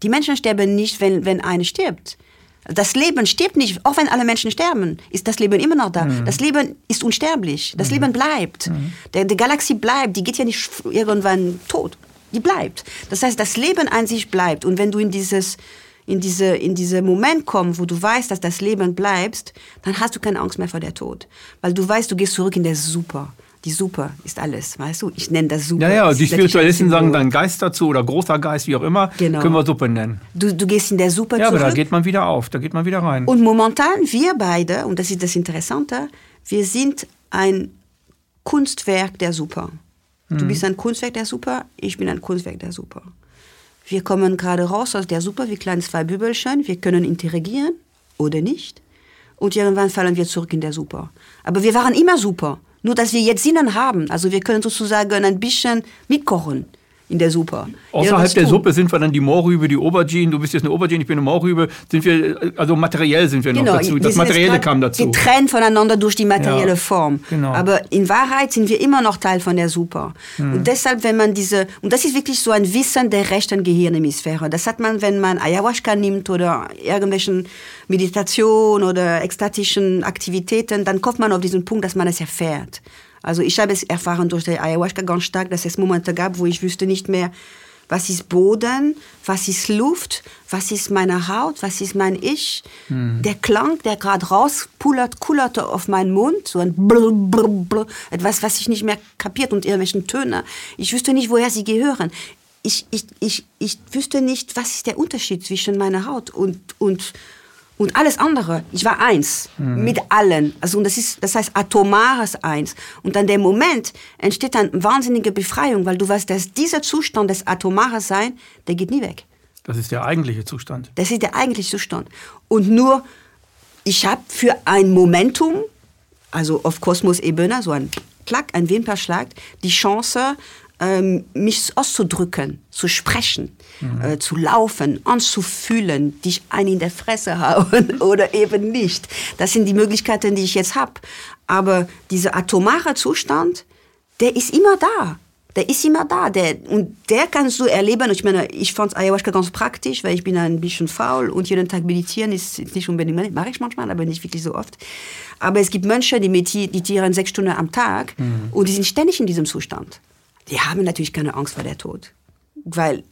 Die Menschen sterben nicht, wenn, wenn eine stirbt. Das Leben stirbt nicht, auch wenn alle Menschen sterben, ist das Leben immer noch da. Mhm. Das Leben ist unsterblich. Das mhm. Leben bleibt. Mhm. Der, die Galaxie bleibt, die geht ja nicht irgendwann tot. Die bleibt. Das heißt, das Leben an sich bleibt. Und wenn du in dieses, in diese, in diese Moment kommst, wo du weißt, dass das Leben bleibst, dann hast du keine Angst mehr vor der Tod. Weil du weißt, du gehst zurück in der Super die Super ist alles, weißt du? Ich nenne das Super. Ja, ja, die Spiritualisten sagen dann Geist dazu oder großer Geist, wie auch immer, genau. können wir Suppe nennen. Du, du gehst in der Super ja, zurück. Ja, aber da geht man wieder auf, da geht man wieder rein. Und momentan, wir beide, und das ist das Interessante, wir sind ein Kunstwerk der Super. Du hm. bist ein Kunstwerk der Super, ich bin ein Kunstwerk der Super. Wir kommen gerade raus aus der Super wie kleine zwei Bübelchen, wir können interagieren oder nicht. Und irgendwann fallen wir zurück in der Super. Aber wir waren immer super. Nur dass wir jetzt Sinnen haben. Also wir können sozusagen ein bisschen mitkochen in der Suppe. Außerhalb der Suppe sind wir dann die Mohrrübe, die Aubergine. Du bist jetzt eine Aubergine, ich bin eine Mohrrübe. Sind wir, also materiell sind wir genau, noch dazu. Das Materielle kam dazu. Getrennt voneinander durch die materielle ja, Form. Genau. Aber in Wahrheit sind wir immer noch Teil von der Suppe. Mhm. Und deshalb, wenn man diese, und das ist wirklich so ein Wissen der rechten Gehirnhemisphäre. Das hat man, wenn man Ayahuasca nimmt oder irgendwelchen Meditation oder ekstatischen Aktivitäten, dann kommt man auf diesen Punkt, dass man es erfährt. Also ich habe es erfahren durch die Ayahuasca ganz stark, dass es Momente gab, wo ich wüsste nicht mehr, was ist Boden, was ist Luft, was ist meine Haut, was ist mein Ich. Hm. Der Klang, der gerade rauspullert, kullerte auf meinen Mund, so ein Blub, Blub, Blub, etwas, was ich nicht mehr kapiert und irgendwelchen Töne. Ich wüsste nicht, woher sie gehören. Ich, ich, ich, ich wüsste nicht, was ist der Unterschied zwischen meiner Haut und, und, und alles andere. Ich war eins mhm. mit allen. Also und das ist, das heißt atomares Eins. Und an dem Moment entsteht eine wahnsinnige Befreiung, weil du weißt, dass dieser Zustand des atomares Sein, der geht nie weg. Das ist der eigentliche Zustand. Das ist der eigentliche Zustand. Und nur, ich habe für ein Momentum, also auf Kosmos-Ebene, so ein Klack, ein Wimperschlag, die Chance, ähm, mich auszudrücken, zu sprechen, mhm. äh, zu laufen, anzufühlen, dich ein in der Fresse hauen oder eben nicht. Das sind die Möglichkeiten, die ich jetzt habe. Aber dieser atomare Zustand, der ist immer da. Der ist immer da. Der, und der kannst du erleben. Ich meine, ich fand Ayahuasca ganz praktisch, weil ich bin ein bisschen faul und jeden Tag meditieren ist nicht unbedingt, mache ich manchmal, aber nicht wirklich so oft. Aber es gibt Menschen, die meditieren sechs Stunden am Tag mhm. und die sind ständig in diesem Zustand die haben natürlich keine Angst vor der Tod, weil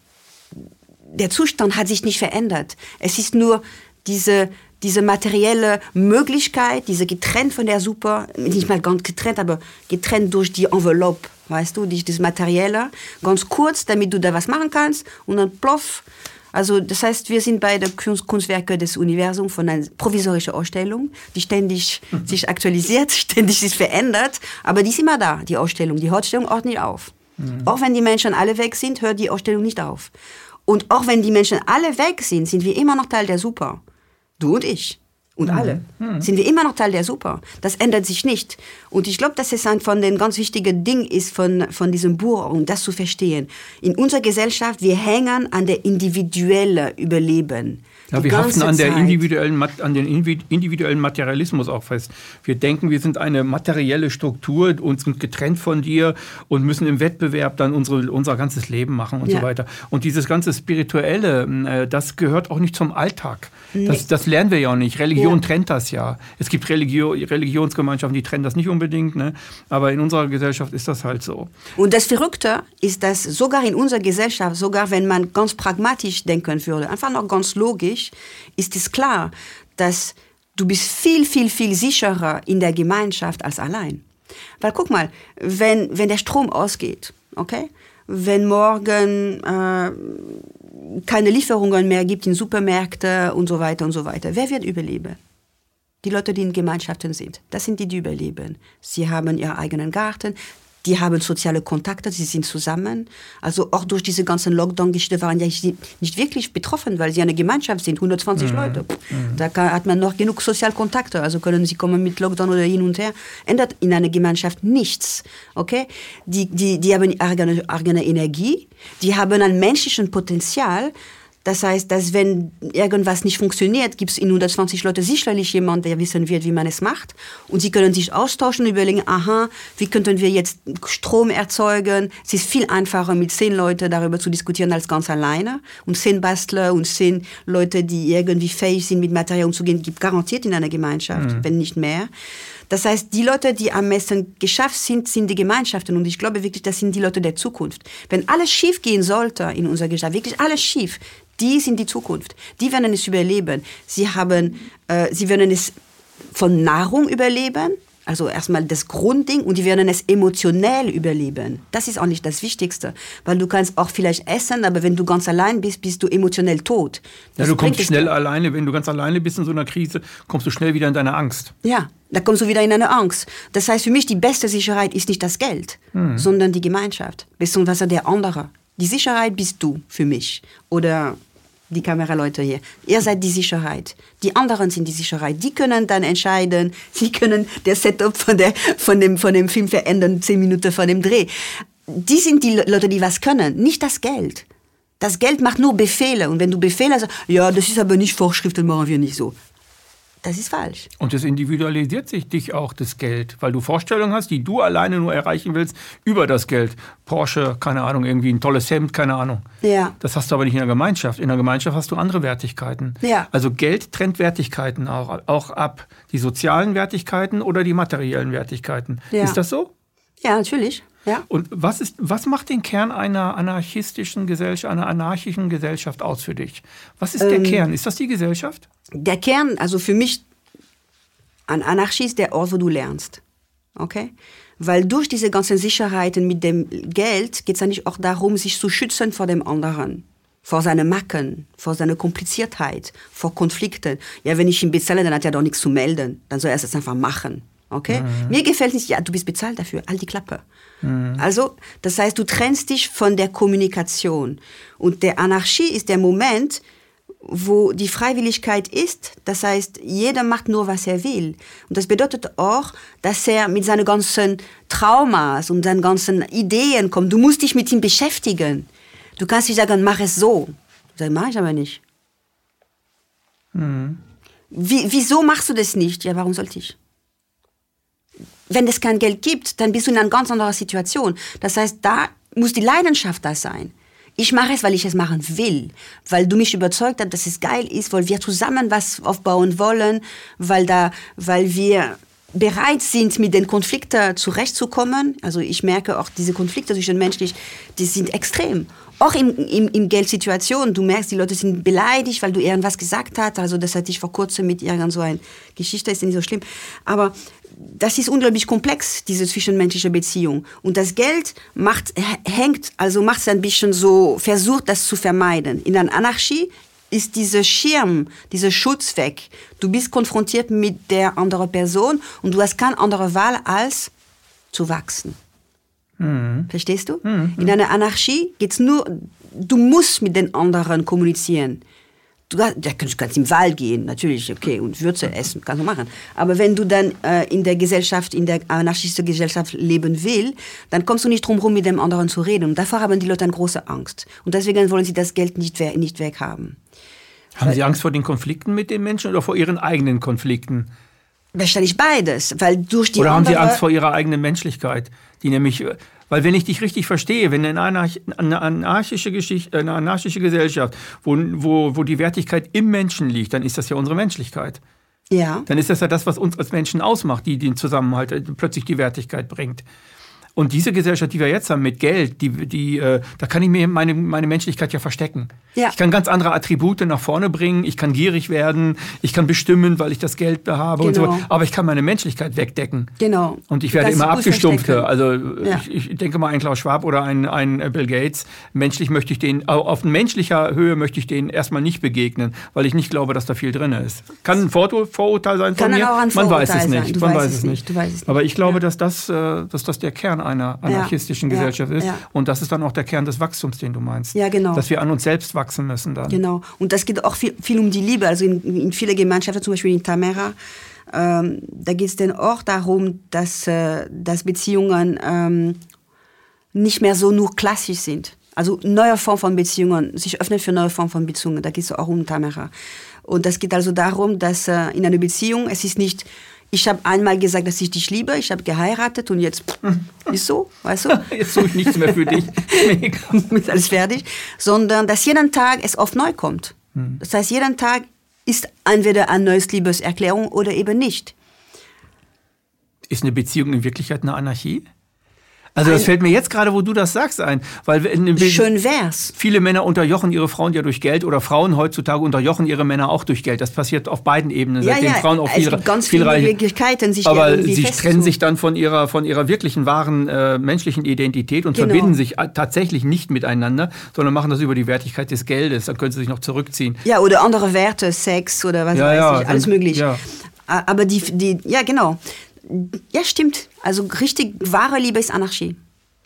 der Zustand hat sich nicht verändert. Es ist nur diese, diese materielle Möglichkeit, diese getrennt von der Super, nicht mal ganz getrennt, aber getrennt durch die Envelope, weißt du, durch das Materielle, ganz kurz, damit du da was machen kannst und dann ploff. Also das heißt, wir sind bei der Kunstwerke des Universums von einer provisorischen Ausstellung, die ständig sich aktualisiert, ständig sich verändert, aber die ist immer da, die Ausstellung. Die Ausstellung hört nicht auf. Mhm. Auch wenn die Menschen alle weg sind, hört die Ausstellung nicht auf. Und auch wenn die Menschen alle weg sind, sind wir immer noch Teil der Super. Du und ich. Und mhm. alle. Mhm. Sind wir immer noch Teil der Super. Das ändert sich nicht. Und ich glaube, dass es ein von den ganz wichtigen Dingen ist von, von diesem Buch, um das zu verstehen. In unserer Gesellschaft, wir hängen an der individuellen Überleben. Ja, wir haften an, der individuellen, an den individuellen Materialismus auch fest. Wir denken, wir sind eine materielle Struktur und sind getrennt von dir und müssen im Wettbewerb dann unsere, unser ganzes Leben machen und ja. so weiter. Und dieses ganze Spirituelle, äh, das gehört auch nicht zum Alltag. Das, das lernen wir ja auch nicht. Religion ja. trennt das ja. Es gibt Religio Religionsgemeinschaften, die trennen das nicht unbedingt, ne? aber in unserer Gesellschaft ist das halt so. Und das Verrückte ist, dass sogar in unserer Gesellschaft, sogar wenn man ganz pragmatisch denken würde, einfach noch ganz logisch, dich, ist es klar, dass du bist viel, viel, viel sicherer in der Gemeinschaft als allein. Weil guck mal, wenn, wenn der Strom ausgeht, okay, wenn morgen äh, keine Lieferungen mehr gibt in Supermärkte und so weiter und so weiter, wer wird überleben? Die Leute, die in Gemeinschaften sind, das sind die, die überleben. Sie haben ihren eigenen Garten, die haben soziale Kontakte, sie sind zusammen. Also auch durch diese ganzen Lockdown-Geschichte waren ja nicht wirklich betroffen, weil sie eine Gemeinschaft sind, 120 mhm. Leute. Mhm. Da kann, hat man noch genug Sozialkontakte, also können sie kommen mit Lockdown oder hin und her. Ändert in einer Gemeinschaft nichts. Okay? Die, die, die haben eigene, eigene Energie, die haben ein menschlichen Potenzial, Das heißt, dass wenn irgendwas nicht funktioniert, gibt es in 120 Leute sicherlich jemand, der wissen wird, wie man es macht. Und sie können sich austauschen und überlegen, aha, wie könnten wir jetzt Strom erzeugen? Es ist viel einfacher, mit zehn Leuten darüber zu diskutieren, als ganz alleine. Und zehn Bastler und zehn Leute, die irgendwie fähig sind, mit Material umzugehen, gibt garantiert in einer Gemeinschaft, mhm. wenn nicht mehr. Das heißt, die Leute, die am besten geschafft sind, sind die Gemeinschaften. Und ich glaube wirklich, das sind die Leute der Zukunft. Wenn alles schief gehen sollte in unserer Gesellschaft, wirklich alles schief, die sind die Zukunft. Die werden es überleben. Sie haben, äh, sie werden es von Nahrung überleben. Also erstmal das Grundding und die werden es emotionell überleben. Das ist auch nicht das Wichtigste, weil du kannst auch vielleicht essen, aber wenn du ganz allein bist, bist du emotionell tot. Das ja, du kommst schnell dir. alleine, wenn du ganz alleine bist in so einer Krise, kommst du schnell wieder in deine Angst. Ja, da kommst du wieder in eine Angst. Das heißt, für mich die beste Sicherheit ist nicht das Geld, hm. sondern die Gemeinschaft, beziehungsweise der andere. Die Sicherheit bist du für mich oder die Kameraleute hier. Ihr seid die Sicherheit. Die anderen sind die Sicherheit. Die können dann entscheiden, sie können der Setup von, der, von, dem, von dem Film verändern, zehn Minuten vor dem Dreh. Die sind die Leute, die was können, nicht das Geld. Das Geld macht nur Befehle. Und wenn du Befehle sagst, ja, das ist aber nicht Vorschriften, machen wir nicht so. Das ist falsch. Und es individualisiert sich dich auch das Geld, weil du Vorstellungen hast, die du alleine nur erreichen willst über das Geld. Porsche, keine Ahnung, irgendwie ein tolles Hemd, keine Ahnung. Ja. Das hast du aber nicht in der Gemeinschaft. In der Gemeinschaft hast du andere Wertigkeiten. Ja. Also Geld trennt Wertigkeiten auch, auch ab. Die sozialen Wertigkeiten oder die materiellen Wertigkeiten. Ja. Ist das so? Ja, natürlich. Ja. Und was, ist, was macht den Kern einer anarchistischen Gesellschaft, einer anarchischen Gesellschaft aus für dich? Was ist der ähm, Kern? Ist das die Gesellschaft? Der Kern, also für mich, an Anarchie ist der Ort, wo du lernst. Okay? Weil durch diese ganzen Sicherheiten mit dem Geld geht es eigentlich auch darum, sich zu schützen vor dem anderen. Vor seinen Macken, vor seiner Kompliziertheit, vor Konflikten. Ja, wenn ich ihn bezahle, dann hat er doch nichts zu melden. Dann soll er es einfach machen. Okay? Mhm. Mir gefällt nicht, ja, du bist bezahlt dafür, all die Klappe. Mhm. Also, das heißt, du trennst dich von der Kommunikation. Und der Anarchie ist der Moment, wo die Freiwilligkeit ist. Das heißt, jeder macht nur, was er will. Und das bedeutet auch, dass er mit seinen ganzen Traumas und seinen ganzen Ideen kommt. Du musst dich mit ihm beschäftigen. Du kannst nicht sagen, mach es so. Das mache ich aber nicht. Mhm. Wie, wieso machst du das nicht? Ja, warum sollte ich? Wenn es kein Geld gibt, dann bist du in einer ganz anderen Situation. Das heißt, da muss die Leidenschaft da sein. Ich mache es, weil ich es machen will, weil du mich überzeugt hast, dass es geil ist, weil wir zusammen was aufbauen wollen, weil da, weil wir bereit sind, mit den Konflikten zurechtzukommen. Also ich merke auch, diese Konflikte zwischen menschlich, die sind extrem. Auch in, in, in Geldsituationen, du merkst, die Leute sind beleidigt, weil du irgendwas gesagt hast. Also das hatte ich vor kurzem mit irgend so einer Geschichte, ist nicht so schlimm. Aber das ist unglaublich komplex, diese zwischenmenschliche Beziehung. Und das Geld macht, hängt, also macht es ein bisschen so, versucht das zu vermeiden. In der Anarchie ist dieser Schirm, dieser Schutz weg. Du bist konfrontiert mit der anderen Person und du hast keine andere Wahl als zu wachsen. Mhm. Verstehst du? Mhm. In einer Anarchie geht es nur, du musst mit den anderen kommunizieren du, ja, du kannst im Wald gehen, natürlich, okay, und Würze essen, kannst du machen. Aber wenn du dann äh, in der Gesellschaft, in der anarchistischen Gesellschaft leben willst, dann kommst du nicht drum herum, mit dem anderen zu reden. Und davor haben die Leute eine große Angst. Und deswegen wollen sie das Geld nicht, we nicht weghaben. Haben Sie Angst vor den Konflikten mit den Menschen oder vor Ihren eigenen Konflikten? Wahrscheinlich beides, weil durch die Oder haben Sie Angst vor Ihrer eigenen Menschlichkeit, die nämlich weil wenn ich dich richtig verstehe, wenn eine, eine anarchische, Geschichte, eine anarchische Gesellschaft, wo, wo, wo die Wertigkeit im Menschen liegt, dann ist das ja unsere Menschlichkeit. Ja. Dann ist das ja das, was uns als Menschen ausmacht, die den Zusammenhalt äh, plötzlich die Wertigkeit bringt. Und diese Gesellschaft, die wir jetzt haben mit Geld, die, die, äh, da kann ich mir meine, meine Menschlichkeit ja verstecken. Ja. Ich kann ganz andere Attribute nach vorne bringen. Ich kann gierig werden. Ich kann bestimmen, weil ich das Geld habe genau. und so. Aber ich kann meine Menschlichkeit wegdecken. Genau. Und ich werde das immer abgestumpfter. Also ja. ich, ich, denke mal ein Klaus Schwab oder ein, ein Bill Gates. Menschlich möchte ich den, auf menschlicher Höhe möchte ich denen erstmal nicht begegnen, weil ich nicht glaube, dass da viel drin ist. Kann ein Vorurteil sein von kann mir. Auch ein Man weiß es nicht. Man weiß es nicht. nicht. Aber ich glaube, ja. dass, das, äh, dass das der Kern einer anarchistischen ja, Gesellschaft ist. Ja. Und das ist dann auch der Kern des Wachstums, den du meinst. Ja, genau. Dass wir an uns selbst wachsen müssen dann. Genau. Und das geht auch viel, viel um die Liebe. Also in, in vielen Gemeinschaften, zum Beispiel in Tamera, ähm, da geht es dann auch darum, dass, äh, dass Beziehungen ähm, nicht mehr so nur klassisch sind. Also neue Form von Beziehungen, sich öffnen für neue Form von Beziehungen, da geht es auch um Tamara. Und das geht also darum, dass äh, in einer Beziehung, es ist nicht, ich habe einmal gesagt, dass ich dich liebe, ich habe geheiratet und jetzt ist so, weißt du? Jetzt tue ich nichts mehr für dich. ist alles fertig. Sondern, dass jeden Tag es oft neu kommt. Das heißt, jeden Tag ist entweder eine neues Liebeserklärung oder eben nicht. Ist eine Beziehung in Wirklichkeit eine Anarchie? Also das fällt mir jetzt gerade, wo du das sagst, ein. Weil in, Schön wär's. Viele Männer unterjochen ihre Frauen ja durch Geld oder Frauen heutzutage unterjochen ihre Männer auch durch Geld. Das passiert auf beiden Ebenen. Ja, seitdem ja, Frauen auch es viel, gibt ganz viel viele Möglichkeiten, sich aber sie trennen sich dann von ihrer, von ihrer wirklichen wahren äh, menschlichen Identität und Genau. verbinden sich äh, tatsächlich nicht miteinander, sondern machen das über die Wertigkeit des Geldes. Dann können sie sich noch zurückziehen. Ja, oder andere Werte, Sex oder was Ja, weiß ich, alles dann- möglich. Aber die, die, ja genau. Ja, stimmt. Also richtig wahre Liebe ist Anarchie.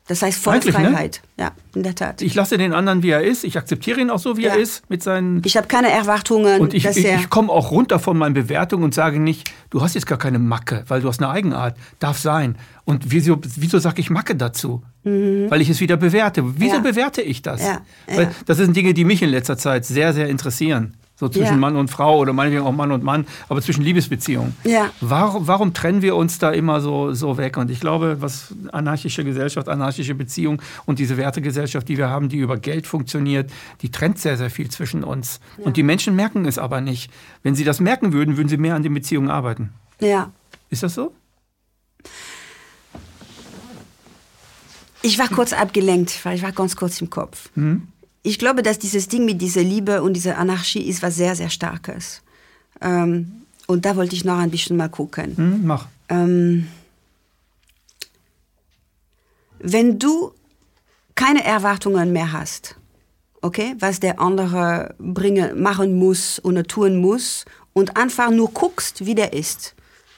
Das heißt volle Eigentlich, ne? Freiheit. Ja, in der Tat. Ich lasse den anderen, wie er ist. Ich akzeptiere ihn auch so, wie Ja. er ist, mit seinen Ich habe keine Erwartungen, Und ich, ich, ich komme auch runter von meinen Bewertungen und sage nicht, du hast jetzt gar keine Macke, weil du hast eine Eigenart. Darf sein. Und wieso, wieso sage ich Macke dazu? Weil ich es wieder bewerte. Wieso Mhm. Ja. bewerte ich das? Ja, Weil das sind Dinge, die mich in letzter Zeit sehr, sehr interessieren. So zwischen Ja. Mann und Frau oder meinetwegen auch Mann und Mann, aber zwischen Liebesbeziehungen. Ja. Warum, warum trennen wir uns da immer so, so weg? Und ich glaube, was anarchische Gesellschaft, anarchische Beziehung und diese Wertegesellschaft, die wir haben, die über Geld funktioniert, die trennt sehr, sehr viel zwischen uns. Und die Menschen merken es aber nicht. Wenn sie das merken würden, würden sie mehr an den Beziehungen arbeiten. Ja. Ist das so? Ich war kurz abgelenkt, weil ich war ganz kurz im Kopf. Mhm. Ich glaube, dass dieses Ding mit dieser Liebe und dieser Anarchie ist was sehr, sehr Starkes. Ähm, und da wollte ich noch ein bisschen mal gucken. Hm, mach. Ähm, wenn du keine Erwartungen mehr hast, okay, was der andere bringen, machen muss oder tun muss und einfach nur guckst, wie der ist.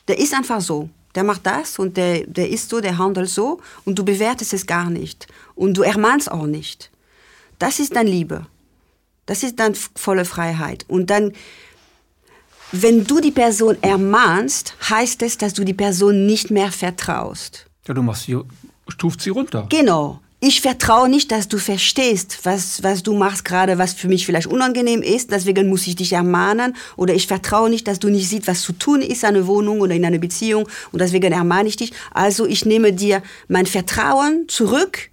Der ist einfach so. Der macht das und der, der ist so, der handelt so und du bewertest es gar nicht. Und du ermahnst auch nicht. Das ist dann Liebe. Das ist dann volle Freiheit. Und dann, wenn du die Person ermahnst, heißt es, dass du die Person nicht mehr vertraust. Ja, du machst sie, stuft sie runter. Genau. Ich vertraue nicht, dass du verstehst, was, was du machst gerade, was für mich vielleicht unangenehm ist. Deswegen muss ich dich ermahnen. Oder ich vertraue nicht, dass du nicht siehst, was zu tun ist in einer Wohnung oder in einer Beziehung. Und deswegen ermahne ich dich. Also ich nehme dir mein Vertrauen zurück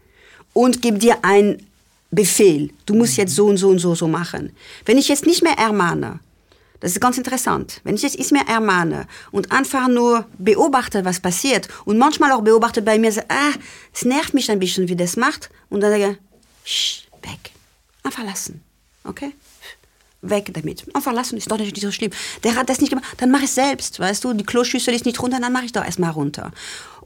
und gebe dir einen Befehl. Du musst jetzt so und so und so so machen. Wenn ich jetzt nicht mehr ermahne, das ist ganz interessant. Wenn ich jetzt nicht mehr ermahne und einfach nur beobachte, was passiert und manchmal auch beobachte bei mir, ah, es nervt mich ein bisschen, wie das macht und dann sage ich, weg, einfach lassen, okay? Weg damit. Einfach lassen, ist doch nicht so schlimm. Der hat das nicht gemacht, dann mach ich selbst, weißt du, die Kloschüssel ist nicht runter, dann mache ich doch erstmal runter.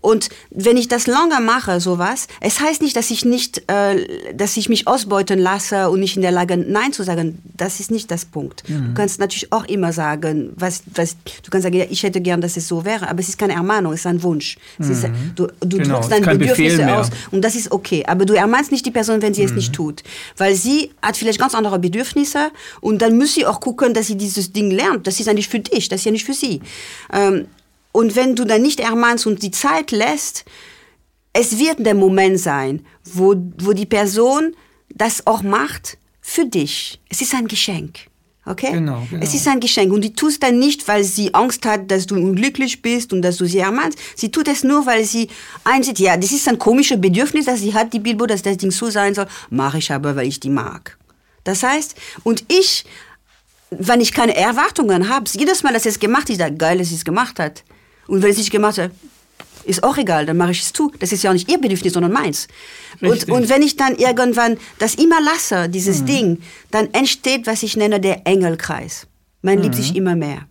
Und wenn ich das lange mache, sowas, es heißt nicht, dass ich nicht, äh, dass ich mich ausbeuten lasse und nicht in der Lage, Nein zu sagen. Das ist nicht das Punkt. Mhm. Du kannst natürlich auch immer sagen, was, was, du kannst sagen, ja, ich hätte gern, dass es so wäre, aber es ist keine Ermahnung, es ist ein Wunsch. Es ist, du du Genau, drückst deine Bedürfnisse aus und das ist okay. Aber du ermahnst nicht die Person, wenn sie es nicht tut. Weil sie hat vielleicht ganz andere Bedürfnisse und dann muss sie auch gucken, dass sie dieses Ding lernt. Das ist ja nicht für dich, das ist ja nicht für sie. Ähm, und wenn du dann nicht ermahnst und die Zeit lässt, es wird der Moment sein, wo, wo die Person das auch macht für dich. Es ist ein Geschenk. Okay? Genau, genau. Es ist ein Geschenk. Und die es dann nicht, weil sie Angst hat, dass du unglücklich bist und dass du sie ermahnst. Sie tut es nur, weil sie einsieht, ja, das ist ein komisches Bedürfnis, das sie hat, die Bilbo, dass das Ding so sein soll. Mache ich aber, weil ich die mag. Das heißt, und ich, wenn ich keine Erwartungen habe, jedes Mal, dass es gemacht hat, ist geil, dass sie es gemacht hat. Und wenn es nicht gemacht hat, ist auch egal, dann mache ich es zu. Das ist ja auch nicht ihr Bedürfnis, sondern meins. Und, und wenn ich dann irgendwann das immer lasse, dieses Ding, dann entsteht, was ich nenne, der Engelkreis. Man liebt sich immer mehr.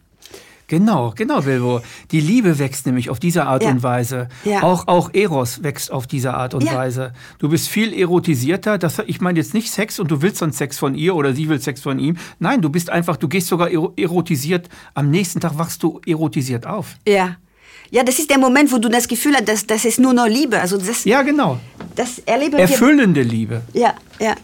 Genau, genau, Bilbo. Die Liebe wächst nämlich auf diese Art Ja. und Weise. Ja. Auch, auch Eros wächst auf diese Art und Ja. Weise. Du bist viel erotisierter. Das, ich meine jetzt nicht Sex und du willst dann Sex von ihr oder sie will Sex von ihm. Nein, du bist einfach, du gehst sogar ero- erotisiert. Am nächsten Tag wachst du erotisiert auf. Ja. Ja, das ist der Moment, wo du das Gefühl hast, dass das ist nur noch Liebe. Also das, Ja, genau. das erleben wir. Erfüllende Liebe. Ja, ja.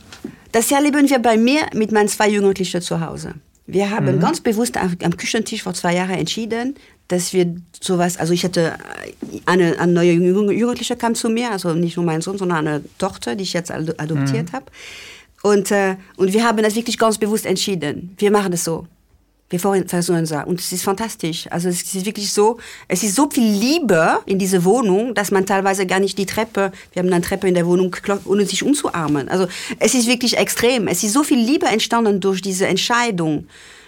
Das erleben wir bei mir mit meinen zwei Jugendlichen zu Hause. Wir haben ganz bewusst am, am Küchentisch vor zwei Jahren entschieden, dass wir sowas, also ich hatte eine, eine neue Jugendliche kam zu mir, also nicht nur mein Sohn, sondern eine Tochter, die ich jetzt adoptiert mhm. habe. Und, äh, und wir haben das wirklich ganz bewusst entschieden. Wir machen das so. Wir versuchen so. Und es ist fantastisch. Also es ist wirklich so, es ist so viel Liebe in diese Wohnung, dass man teilweise gar nicht die Treppe, wir haben eine Treppe in der Wohnung geklopft, ohne sich umzuarmen. Also es ist wirklich extrem. Es ist so viel Liebe entstanden durch diese Entscheidung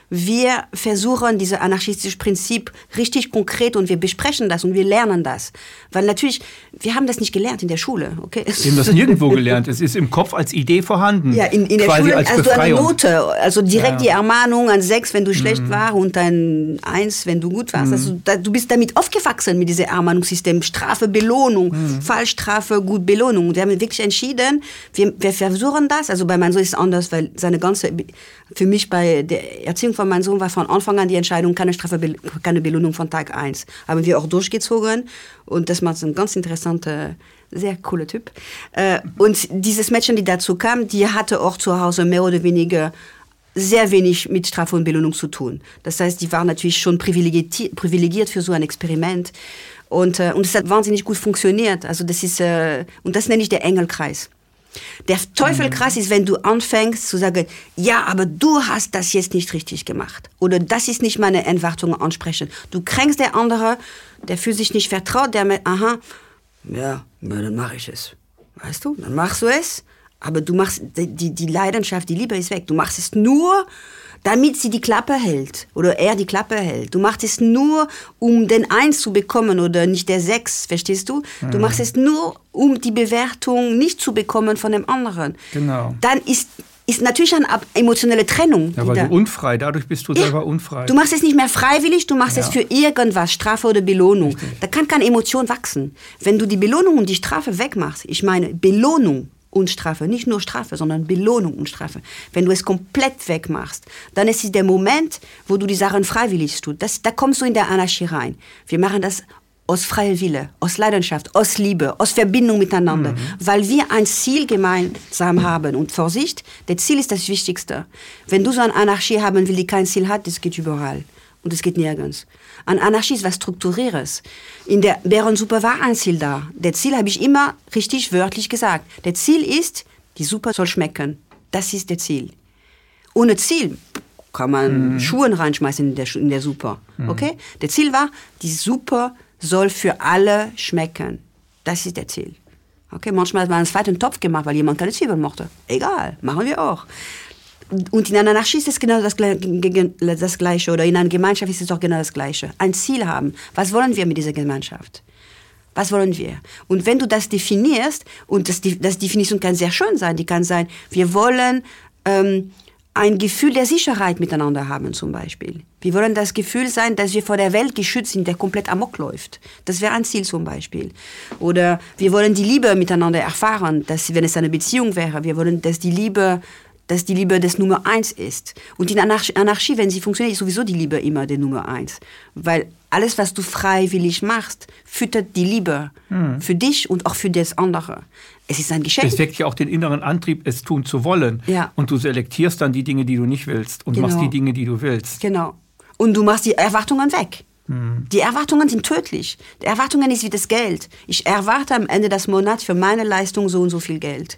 wir versuchen dieses anarchistische Prinzip richtig konkret und wir besprechen das und wir lernen das. Weil natürlich, wir haben das nicht gelernt in der Schule. Okay? Wir haben das nirgendwo gelernt. Es ist im Kopf als Idee vorhanden. Ja, in, in der Schule, als also eine Note. Also direkt ja. die Ermahnung an sechs, wenn du schlecht mhm. war und ein eins, wenn du gut warst. Mhm. Also da, du bist damit aufgewachsen mit diesem Ermahnungssystem. Strafe, Belohnung, mhm. Fallstrafe, gut Belohnung. Wir haben wirklich entschieden, wir, wir versuchen das. Also bei meinem Sohn ist es anders, weil seine ganze, für mich bei der Erziehung von meinem Sohn war von Anfang an die Entscheidung, keine Strafe, keine Belohnung von Tag 1. Haben wir auch durchgezogen und das macht ein ganz interessanter, sehr cooler Typ. Äh, und dieses Mädchen, die dazu kam, die hatte auch zu Hause mehr oder weniger sehr wenig mit Strafe und Belohnung zu tun. Das heißt, die war natürlich schon privilegiert, privilegiert für so ein Experiment. Und, äh, und es hat wahnsinnig gut funktioniert. Also das ist, äh, und das nenne ich der Engelkreis. Der Teufel krass ist, wenn du anfängst zu sagen, ja, aber du hast das jetzt nicht richtig gemacht. Oder das ist nicht meine Entwartung ansprechen. Du kränkst der andere, der fühlt sich nicht vertraut, der mit, aha, ja, dann mache ich es. Weißt du, dann machst du es, aber du machst, die, die Leidenschaft, die Liebe ist weg. Du machst es nur, damit sie die Klappe hält oder er die Klappe hält. Du machst es nur, um den Eins zu bekommen oder nicht der Sechs, verstehst du? Du mhm. machst es nur, um die Bewertung nicht zu bekommen von dem anderen. Genau. Dann ist ist natürlich eine emotionale Trennung. Ja, weil du unfrei, dadurch bist du ja. selber unfrei. Du machst es nicht mehr freiwillig, du machst ja. es für irgendwas, Strafe oder Belohnung. Richtig. Da kann keine Emotion wachsen. Wenn du die Belohnung und die Strafe wegmachst, ich meine Belohnung, und Strafe. Nicht nur Strafe, sondern Belohnung und Strafe. Wenn du es komplett wegmachst, dann ist es der Moment, wo du die Sachen freiwillig tust. Das, da kommst du in der Anarchie rein. Wir machen das aus freier Wille, aus Leidenschaft, aus Liebe, aus Verbindung miteinander, mhm. weil wir ein Ziel gemeinsam haben. Und Vorsicht, das Ziel ist das Wichtigste. Wenn du so eine Anarchie haben willst, die kein Ziel hat, das geht überall. Und es geht nirgends. An Anarchie ist was Strukturiertes. In der Bärensuppe war ein Ziel da. Der Ziel habe ich immer richtig wörtlich gesagt. Der Ziel ist, die Suppe soll schmecken. Das ist der Ziel. Ohne Ziel kann man mhm. Schuhe reinschmeißen in der, in der Suppe. Mhm. Okay? Der Ziel war, die Suppe soll für alle schmecken. Das ist der Ziel. Okay, manchmal hat man einen zweiten Topf gemacht, weil jemand keine Zwiebeln mochte. Egal, machen wir auch. Und in einer Anarchie ist es genau das, das Gleiche oder in einer Gemeinschaft ist es auch genau das Gleiche. Ein Ziel haben. Was wollen wir mit dieser Gemeinschaft? Was wollen wir? Und wenn du das definierst, und das, das Definition kann sehr schön sein, die kann sein, wir wollen ähm, ein Gefühl der Sicherheit miteinander haben zum Beispiel. Wir wollen das Gefühl sein, dass wir vor der Welt geschützt sind, der komplett amok läuft. Das wäre ein Ziel zum Beispiel. Oder wir wollen die Liebe miteinander erfahren, dass, wenn es eine Beziehung wäre, wir wollen, dass die Liebe dass die Liebe das Nummer eins ist. Und in Anarchie, Anarchie, wenn sie funktioniert, ist sowieso die Liebe immer der Nummer eins. Weil alles, was du freiwillig machst, füttert die Liebe hm. für dich und auch für das andere. Es ist ein Geschenk. Es weckt ja auch den inneren Antrieb, es tun zu wollen. Ja. Und du selektierst dann die Dinge, die du nicht willst und genau. machst die Dinge, die du willst. Genau. Und du machst die Erwartungen weg. Hm. Die Erwartungen sind tödlich. Die Erwartungen ist wie das Geld. Ich erwarte am Ende des Monats für meine Leistung so und so viel Geld.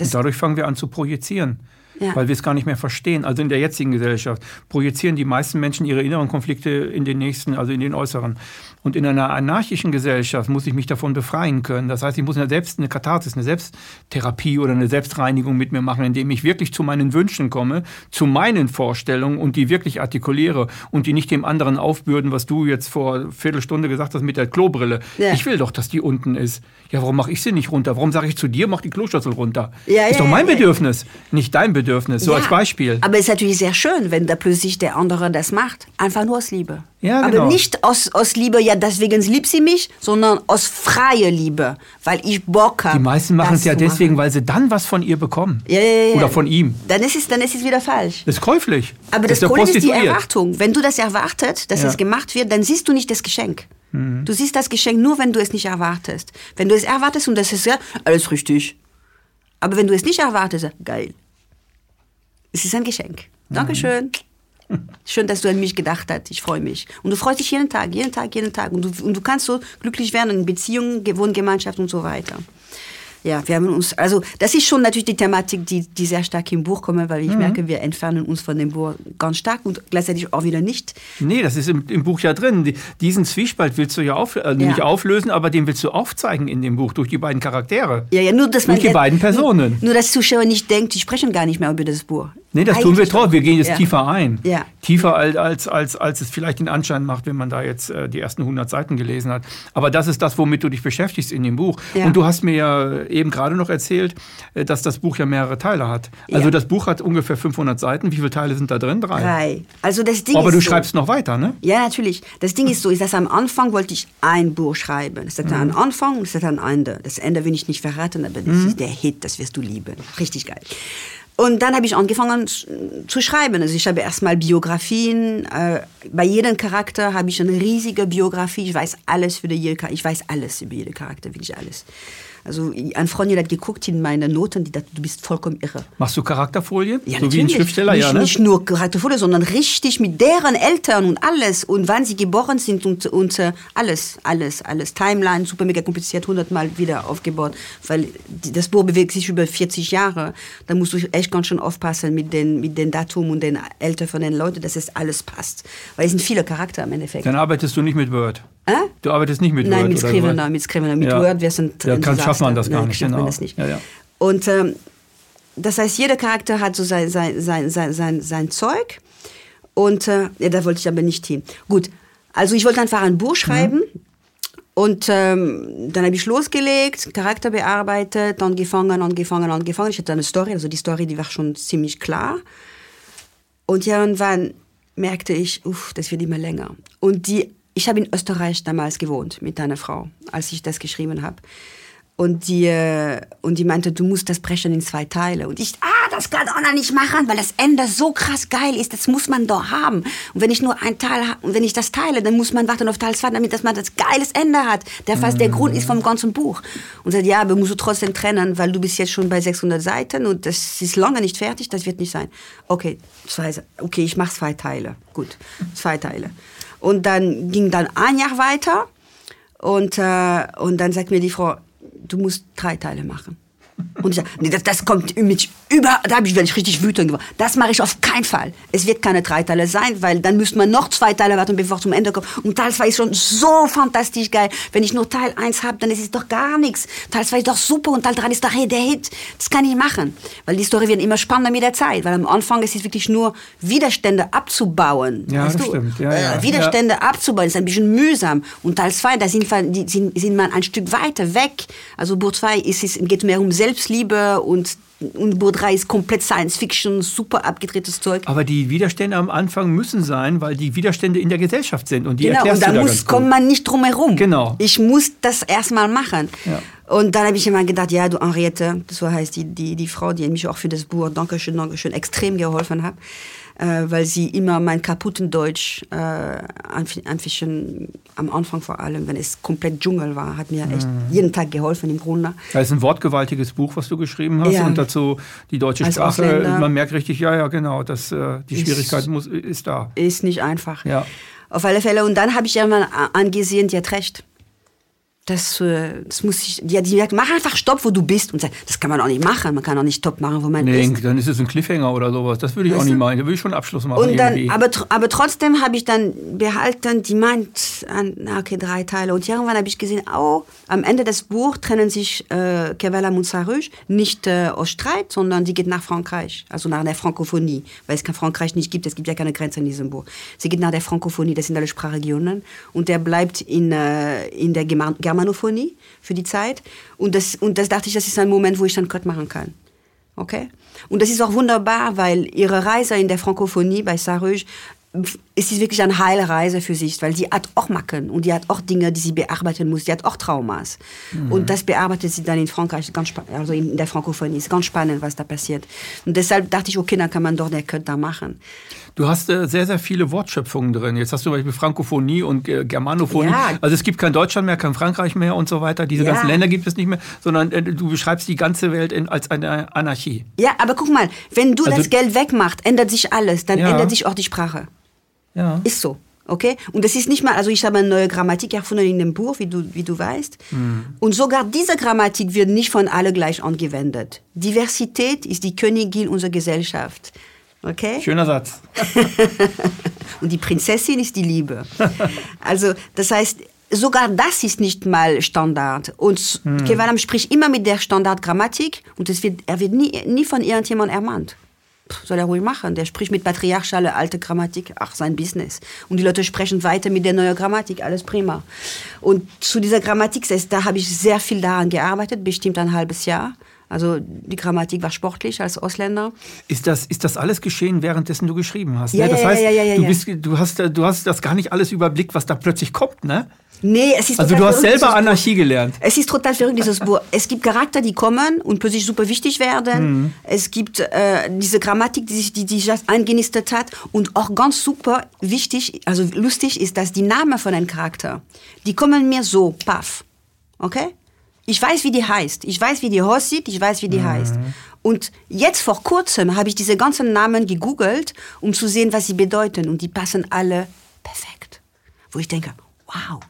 Und dadurch fangen wir an zu projizieren. Ja. weil wir es gar nicht mehr verstehen. Also in der jetzigen Gesellschaft projizieren die meisten Menschen ihre inneren Konflikte in den nächsten, also in den äußeren. Und in einer anarchischen Gesellschaft muss ich mich davon befreien können. Das heißt, ich muss eine selbst eine Katharsis, eine Selbsttherapie oder eine Selbstreinigung mit mir machen, indem ich wirklich zu meinen Wünschen komme, zu meinen Vorstellungen und die wirklich artikuliere und die nicht dem anderen aufbürden, was du jetzt vor Viertelstunde gesagt hast mit der Klobrille. Ja. Ich will doch, dass die unten ist. Ja, warum mache ich sie nicht runter? Warum sage ich zu dir, mach die Kloschüssel runter? Ja, ist ja, doch mein Bedürfnis, nicht dein Bedürfnis. So als Beispiel. Aber es ist natürlich sehr schön, wenn da plötzlich der andere das macht. Einfach nur aus Liebe. Ja, genau. Aber nicht aus, aus Liebe, ja, deswegen liebt sie mich, sondern aus freier Liebe, weil ich Bock habe. Die meisten machen es ja deswegen, machen. weil sie dann was von ihr bekommen. Ja, ja, ja. Oder von ihm. Dann ist es, dann ist es wieder falsch. Das ist käuflich. Aber das, das Problem ist die Erwartung. Wenn du das erwartet, dass ja. es gemacht wird, dann siehst du nicht das Geschenk. Mhm. Du siehst das Geschenk nur, wenn du es nicht erwartest. Wenn du es erwartest und das ist ja alles richtig. Aber wenn du es nicht erwartest, geil. Es ist ein Geschenk. Dankeschön. Mhm. Schön, dass du an mich gedacht hast. Ich freue mich. Und du freust dich jeden Tag, jeden Tag, jeden Tag. Und du, und du kannst so glücklich werden in Beziehungen, Wohngemeinschaft und so weiter. Ja, wir haben uns, also das ist schon natürlich die Thematik, die, die sehr stark im Buch kommt, weil ich mhm. merke, wir entfernen uns von dem Buch ganz stark und gleichzeitig auch wieder nicht. Nee, das ist im, im Buch ja drin. Diesen Zwiespalt willst du ja, auf, äh, ja. nicht auflösen, aber den willst du aufzeigen in dem Buch durch die beiden Charaktere. Ja, ja, nur dass man. Durch die beiden Personen. Nur, nur dass Zuschauer nicht denkt, die sprechen gar nicht mehr über das Buch. Nee, das tun wir trotzdem. Wir gehen jetzt ja. tiefer ein. Ja. Tiefer als, als, als es vielleicht den Anschein macht, wenn man da jetzt äh, die ersten 100 Seiten gelesen hat. Aber das ist das, womit du dich beschäftigst in dem Buch. Ja. Und du hast mir ja eben gerade noch erzählt, äh, dass das Buch ja mehrere Teile hat. Also das Buch hat ungefähr 500 Seiten. Wie viele Teile sind da drin? Drei. Drei. Also das Ding Aber du so, schreibst noch weiter, ne? Ja, natürlich. Das Ding ist so, ist, dass am Anfang wollte ich ein Buch schreiben. Es hat mhm. einen Anfang und es hat ein Ende. Das Ende will ich nicht verraten, aber das mhm. ist der Hit, das wirst du lieben. Richtig geil. Und dann habe ich angefangen zu schreiben. Also ich habe erstmal Biografien. Äh, bei jedem Charakter habe ich eine riesige Biografie. Ich weiß alles für jeden Charakter. Ich weiß alles über jeden Charakter, wirklich alles. Also ein Freund hat geguckt in meine Noten, die dachte, du bist vollkommen irre. Machst du Charakterfolien? Ja, so natürlich. wie ein Schriftsteller, nicht, ja, ne? Nicht nur Charakterfolien, sondern richtig mit deren Eltern und alles und wann sie geboren sind und, und uh, alles, alles, alles. Timeline, super mega kompliziert, hundertmal wieder aufgebaut, weil die, das Buch bewegt sich über 40 Jahre. Da musst du echt ganz schön aufpassen mit den, mit den Datum und den Eltern von den Leuten, dass es alles passt. Weil es sind viele Charakter im Endeffekt. Dann arbeitest du nicht mit Word. Äh? Du arbeitest nicht mit Nein, Word? mit Scrivener, mit Scrivener. Mit ja. Word, wir sind ja, kann, schafft man das gar Nein, nicht. Genau. Das nicht. Ja, ja. Und ähm, das heißt, jeder Charakter hat so sein, sein, sein, sein, sein, sein Zeug. Und äh, ja, da wollte ich aber nicht hin. Gut, also ich wollte einfach ein Buch schreiben. Mhm. Und ähm, dann habe ich losgelegt, Charakter bearbeitet, angefangen, angefangen, angefangen. Ich hatte eine Story, also die Story, die war schon ziemlich klar. Und irgendwann merkte ich, uff, das wird immer länger. Und die ich habe in Österreich damals gewohnt mit einer Frau, als ich das geschrieben habe. Und die, äh, und die meinte, du musst das brechen in zwei Teile. Und ich, ah, das kann Anna nicht machen, weil das Ende so krass geil ist, das muss man doch haben. Und wenn ich nur ein Teil und wenn ich das teile, dann muss man warten auf Teil 2, damit dass man das geiles Ende hat, der fast der Grund ist vom ganzen Buch. Und sagt, ja, aber musst du trotzdem trennen, weil du bist jetzt schon bei 600 Seiten und das ist lange nicht fertig, das wird nicht sein. Okay, zwei, okay, ich mache zwei Teile. Gut, zwei Teile. Und dann ging dann ein Jahr weiter und, äh, und dann sagt mir die Frau, du musst drei Teile machen. Und ich sage, nee, das, das kommt mit über, da ich, werde ich richtig wütend geworden. Das mache ich auf keinen Fall. Es wird keine drei Teile sein, weil dann müsste man noch zwei Teile warten, bevor es zum Ende kommt. Und Teil 2 ist schon so fantastisch geil. Wenn ich nur Teil 1 habe, dann ist es doch gar nichts. Teil 2 ist doch super und Teil 3 ist doch hey, der Hit. Das kann ich machen. Weil die Story wird immer spannender mit der Zeit. Weil am Anfang ist es wirklich nur Widerstände abzubauen. Ja, weißt das du? stimmt. Ja, ja. Äh, Widerstände ja. abzubauen ist ein bisschen mühsam. Und Teil 2, da sind, sind, sind man ein Stück weiter weg. Also Buch 2 ist, es geht mehr um Selbstliebe und und Buch 3 ist komplett Science Fiction, super abgedrehtes Zeug. Aber die Widerstände am Anfang müssen sein, weil die Widerstände in der Gesellschaft sind. Und die genau, und da, da muss, kommt man nicht drum herum. Genau. Ich muss das erstmal machen. Ja. Und dann habe ich immer gedacht, ja, du Henriette, so heißt die, die, die Frau, die mich auch für das Buch, Dankeschön, Dankeschön, extrem geholfen hat weil sie immer mein kaputten Deutsch äh, am Anfang vor allem, wenn es komplett Dschungel war, hat mir echt mhm. jeden Tag geholfen im Grunde. Das ist ein wortgewaltiges Buch, was du geschrieben hast Ja. und dazu die deutsche Als Sprache. Ausländer. Man merkt richtig, ja, ja, genau, dass äh, die Ist- Schwierigkeit muss, ist da. Ist nicht einfach. Ja. Auf alle Fälle. Und dann habe ich irgendwann angesehen, die hat recht. Das, äh, das muss ich, die, die sagt, mach einfach Stopp, wo du bist. Und sagt, das kann man auch nicht machen. Man kann auch nicht Stopp machen, wo man Nee, ist. dann ist es ein Cliffhanger oder sowas. Das würde ich Weißt auch nicht meinen. Da würde ich schon einen Abschluss machen. Und dann, aber, aber trotzdem habe ich dann behalten, die meint, okay, drei Teile. Und irgendwann habe ich gesehen, oh, am Ende des Buchs trennen sich äh, Kevala Montsarouge nicht äh, aus Streit, sondern die geht nach Frankreich, also nach der Frankophonie, weil es kein Frankreich nicht gibt, es gibt ja keine Grenze in diesem Buch. Sie geht nach der Frankophonie, das sind alle Sprachregionen, und der bleibt in, äh, in der German Germanophonie für die Zeit. Und das, und das dachte ich, das ist ein Moment, wo ich dann Cut machen kann. Okay? Und das ist auch wunderbar, weil ihre Reise in der Frankophonie bei Sarouge es ist wirklich eine heile Reise für sich, weil sie hat auch Macken und die hat auch Dinge, die sie bearbeiten muss. Die hat auch Traumas. Mhm. Und das bearbeitet sie dann in Frankreich, ganz also in der Frankophonie. Ist ganz spannend, was da passiert. Und deshalb dachte ich, okay, dann kann man dort der Köln da machen. Du hast äh, sehr, sehr viele Wortschöpfungen drin. Jetzt hast du zum Beispiel Frankophonie und äh, Germanophonie. Ja. Also es gibt kein Deutschland mehr, kein Frankreich mehr und so weiter. Diese ja. ganzen Länder gibt es nicht mehr, sondern äh, du beschreibst die ganze Welt in, als eine Anarchie. Ja, aber guck mal, wenn du also, das Geld wegmachst, ändert sich alles. Dann ja. ändert sich auch die Sprache. Ja. Ist so. Okay? Und das ist nicht mal, also ich habe eine neue Grammatik erfunden in dem Buch, wie du, wie du weißt. Mhm. Und sogar diese Grammatik wird nicht von alle gleich angewendet. Diversität ist die Königin unserer Gesellschaft. Okay? Schöner Satz. und die Prinzessin ist die Liebe. Also, das heißt, sogar das ist nicht mal Standard. Und hm. Kevalam spricht immer mit der Standardgrammatik und es wird, er wird nie, nie von irgendjemandem ermahnt soll er ruhig machen. Der spricht mit patriarchaler alte Grammatik, ach, sein Business. Und die Leute sprechen weiter mit der neuen Grammatik, alles prima. Und zu dieser Grammatik, da habe ich sehr viel daran gearbeitet, bestimmt ein halbes Jahr. Also die Grammatik war sportlich als Ausländer. Ist das, ist das alles geschehen, währenddessen du geschrieben hast? Ja, ne? Das ja, heißt, ja, ja, ja, du, bist, du, hast, du hast das gar nicht alles überblickt, was da plötzlich kommt, ne? Nee, es ist also du hast selber Anarchie Buch. gelernt. Es ist total verrückt, dieses Buch. Es gibt Charakter, die kommen und plötzlich super wichtig werden. Mhm. Es gibt äh, diese Grammatik, die sich die, die just eingenistet hat. Und auch ganz super wichtig, also lustig ist, dass die Namen von einem Charakter, die kommen mir so, paff. Okay? Ich weiß, wie die heißt. Ich weiß, wie die aussieht. Ich weiß, wie die mhm. heißt. Und jetzt vor kurzem habe ich diese ganzen Namen gegoogelt, um zu sehen, was sie bedeuten. Und die passen alle perfekt. Wo ich denke, wow,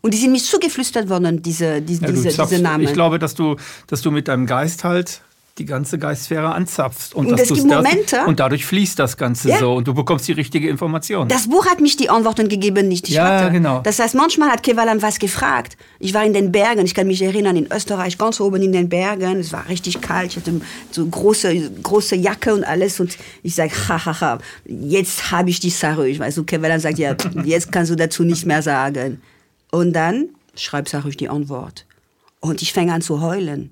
und die sind mir zugeflüstert worden, diese, diese, ja, diese, diese Namen. Ich glaube, dass du, dass du mit deinem Geist halt die ganze Geistsphäre anzapfst. Und, und es gibt Momente. Das, und dadurch fließt das Ganze ja. so und du bekommst die richtige Information. Das Buch hat mich die Antworten gegeben, nicht die ja, hatte. genau. Das heißt, manchmal hat Kevalam was gefragt. Ich war in den Bergen, ich kann mich erinnern, in Österreich, ganz oben in den Bergen. Es war richtig kalt, ich hatte so große, große Jacke und alles. Und ich sage, hahaha, jetzt habe ich die Sache. Ich weiß, so Kevalam sagt, ja, jetzt kannst du dazu nicht mehr sagen. Und dann schreibt Saruch die Antwort. Und ich fange an zu heulen,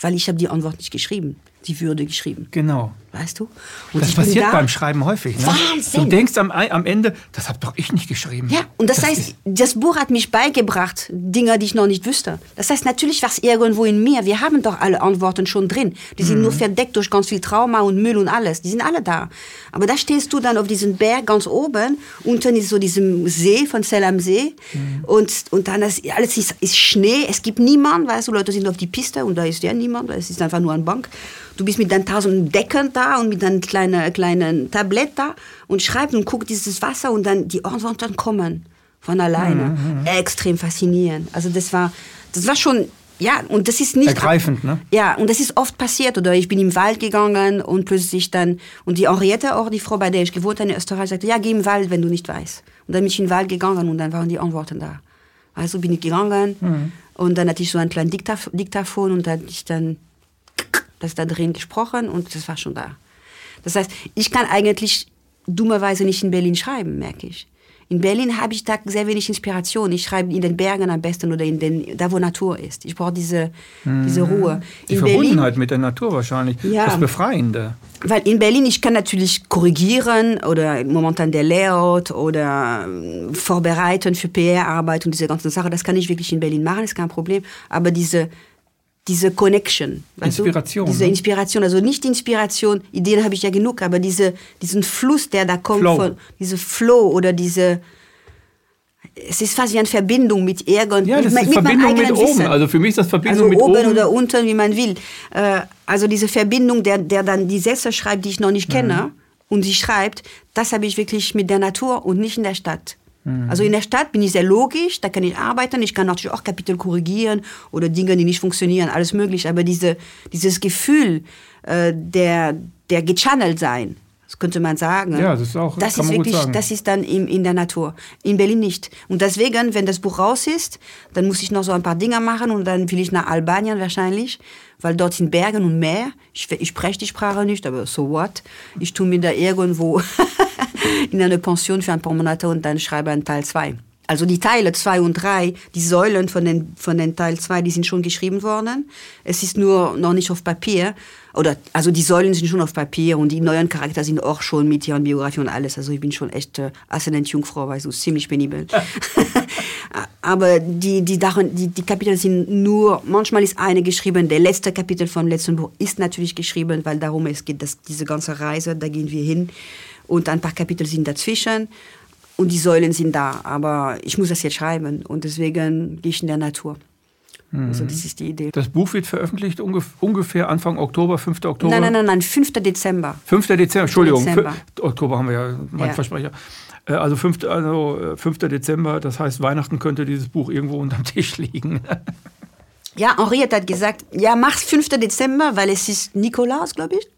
weil ich habe die Antwort nicht geschrieben die Würde geschrieben. Genau. Weißt du? Und das passiert da, beim Schreiben häufig. Ne? Wahnsinn. Du denkst am, am Ende, das habe doch ich nicht geschrieben. Ja, und das, das heißt, das Buch hat mich beigebracht, Dinge, die ich noch nicht wüsste. Das heißt, natürlich war es irgendwo in mir. Wir haben doch alle Antworten schon drin. Die sind mhm. nur verdeckt durch ganz viel Trauma und Müll und alles. Die sind alle da. Aber da stehst du dann auf diesem Berg ganz oben. Unten ist so diesem See von Zell am See. Mhm. Und, und dann ist alles ist, ist Schnee. Es gibt niemanden, weißt du, Leute sind auf die Piste und da ist ja niemand. Es ist einfach nur eine Bank. Du bist mit deinen tausend Decken da und mit deinem kleinen, kleinen Tablett da und schreibst und guckst dieses Wasser und dann die Antworten kommen von alleine. Mhm, mhm. Extrem faszinierend. Also das war, das war schon ja, und das ist nicht. Ergreifend, ne? Ja, und das ist oft passiert. Oder ich bin im Wald gegangen und plötzlich dann, und die Henriette, auch die Frau, bei der ich gewohnt habe in Österreich, sagte, ja, geh im Wald, wenn du nicht weißt. Und dann bin ich in den Wald gegangen und dann waren die Antworten da. Also bin ich gegangen mhm. und dann hatte ich so ein kleines Diktaphon und dann ich dann das da drin gesprochen und das war schon da. Das heißt, ich kann eigentlich dummerweise nicht in Berlin schreiben, merke ich. In Berlin habe ich da sehr wenig Inspiration. Ich schreibe in den Bergen am besten oder in den, da, wo Natur ist. Ich brauche diese, mhm. diese Ruhe. Die in Verbundenheit Berlin, mit der Natur wahrscheinlich. Ja, das Befreiende. Weil in Berlin, ich kann natürlich korrigieren oder momentan der Layout oder ähm, vorbereiten für PR-Arbeit und diese ganzen Sachen. Das kann ich wirklich in Berlin machen, ist kein Problem. Aber diese diese Connection. Inspiration. Du? Diese ne? Inspiration, also nicht Inspiration, Ideen habe ich ja genug, aber diese, diesen Fluss, der da kommt, Flow. von, diese Flow oder diese, es ist fast wie eine Verbindung mit irgend Ja, das mit, ist Verbindung mit oben. Wissen. Also für mich ist das Verbindung also mit oben. oben oder unten, wie man will. Äh, also diese Verbindung, der, der dann die Sätze schreibt, die ich noch nicht kenne, mhm. und sie schreibt, das habe ich wirklich mit der Natur und nicht in der Stadt. Mhm. Also in der Stadt bin ich sehr logisch, da kann ich arbeiten, ich kann natürlich auch Kapitel korrigieren oder Dinge, die nicht funktionieren, alles möglich. Aber diese, dieses Gefühl äh, der, der gechannelt sein, das könnte man sagen. Ja, das ist auch. Das ist wirklich, das ist dann in, in der Natur. In Berlin nicht. Und deswegen, wenn das Buch raus ist, dann muss ich noch so ein paar Dinge machen und dann will ich nach Albanien wahrscheinlich, weil dort sind Bergen und Meer. Ich, ich spreche die Sprache nicht, aber so what? Ich tue mir da irgendwo in eine Pension für ein paar Monate und dann schreibe einen Teil 2. also die Teile 2 und 3, die Säulen von den, von den Teil 2, die sind schon geschrieben worden. Es ist nur noch nicht auf Papier. Oder, also die Säulen sind schon auf Papier und die neuen Charakter sind auch schon mit ihren Biografien und alles. Also ich bin schon echt äh, Ascendent-Jungfrau, weil so ziemlich penibel. Aber die, die, Dachen, die, die Kapitel sind nur, manchmal ist eine geschrieben, der letzte Kapitel vom letzten Buch ist natürlich geschrieben, weil darum es geht, dass diese ganze Reise, da gehen wir hin. Und ein paar Kapitel sind dazwischen und die Säulen sind da. Aber ich muss das jetzt schreiben und deswegen gehe ich in der Natur. Mhm. Also das ist die Idee. Das Buch wird veröffentlicht ungef ungefähr Anfang Oktober, 5. Oktober. Nein, nein, nein, nein 5. Dezember. 5. Dezember, Entschuldigung. Dezember. Oktober haben wir ja, mein Ja. Versprecher. Äh, Also 5. Also äh, 5. Dezember, das heißt, Weihnachten könnte dieses Buch irgendwo unterm Tisch liegen. Ja, Henriette hat gesagt, ja, mach's 5. Dezember, weil es ist Nikolaus, glaube ich.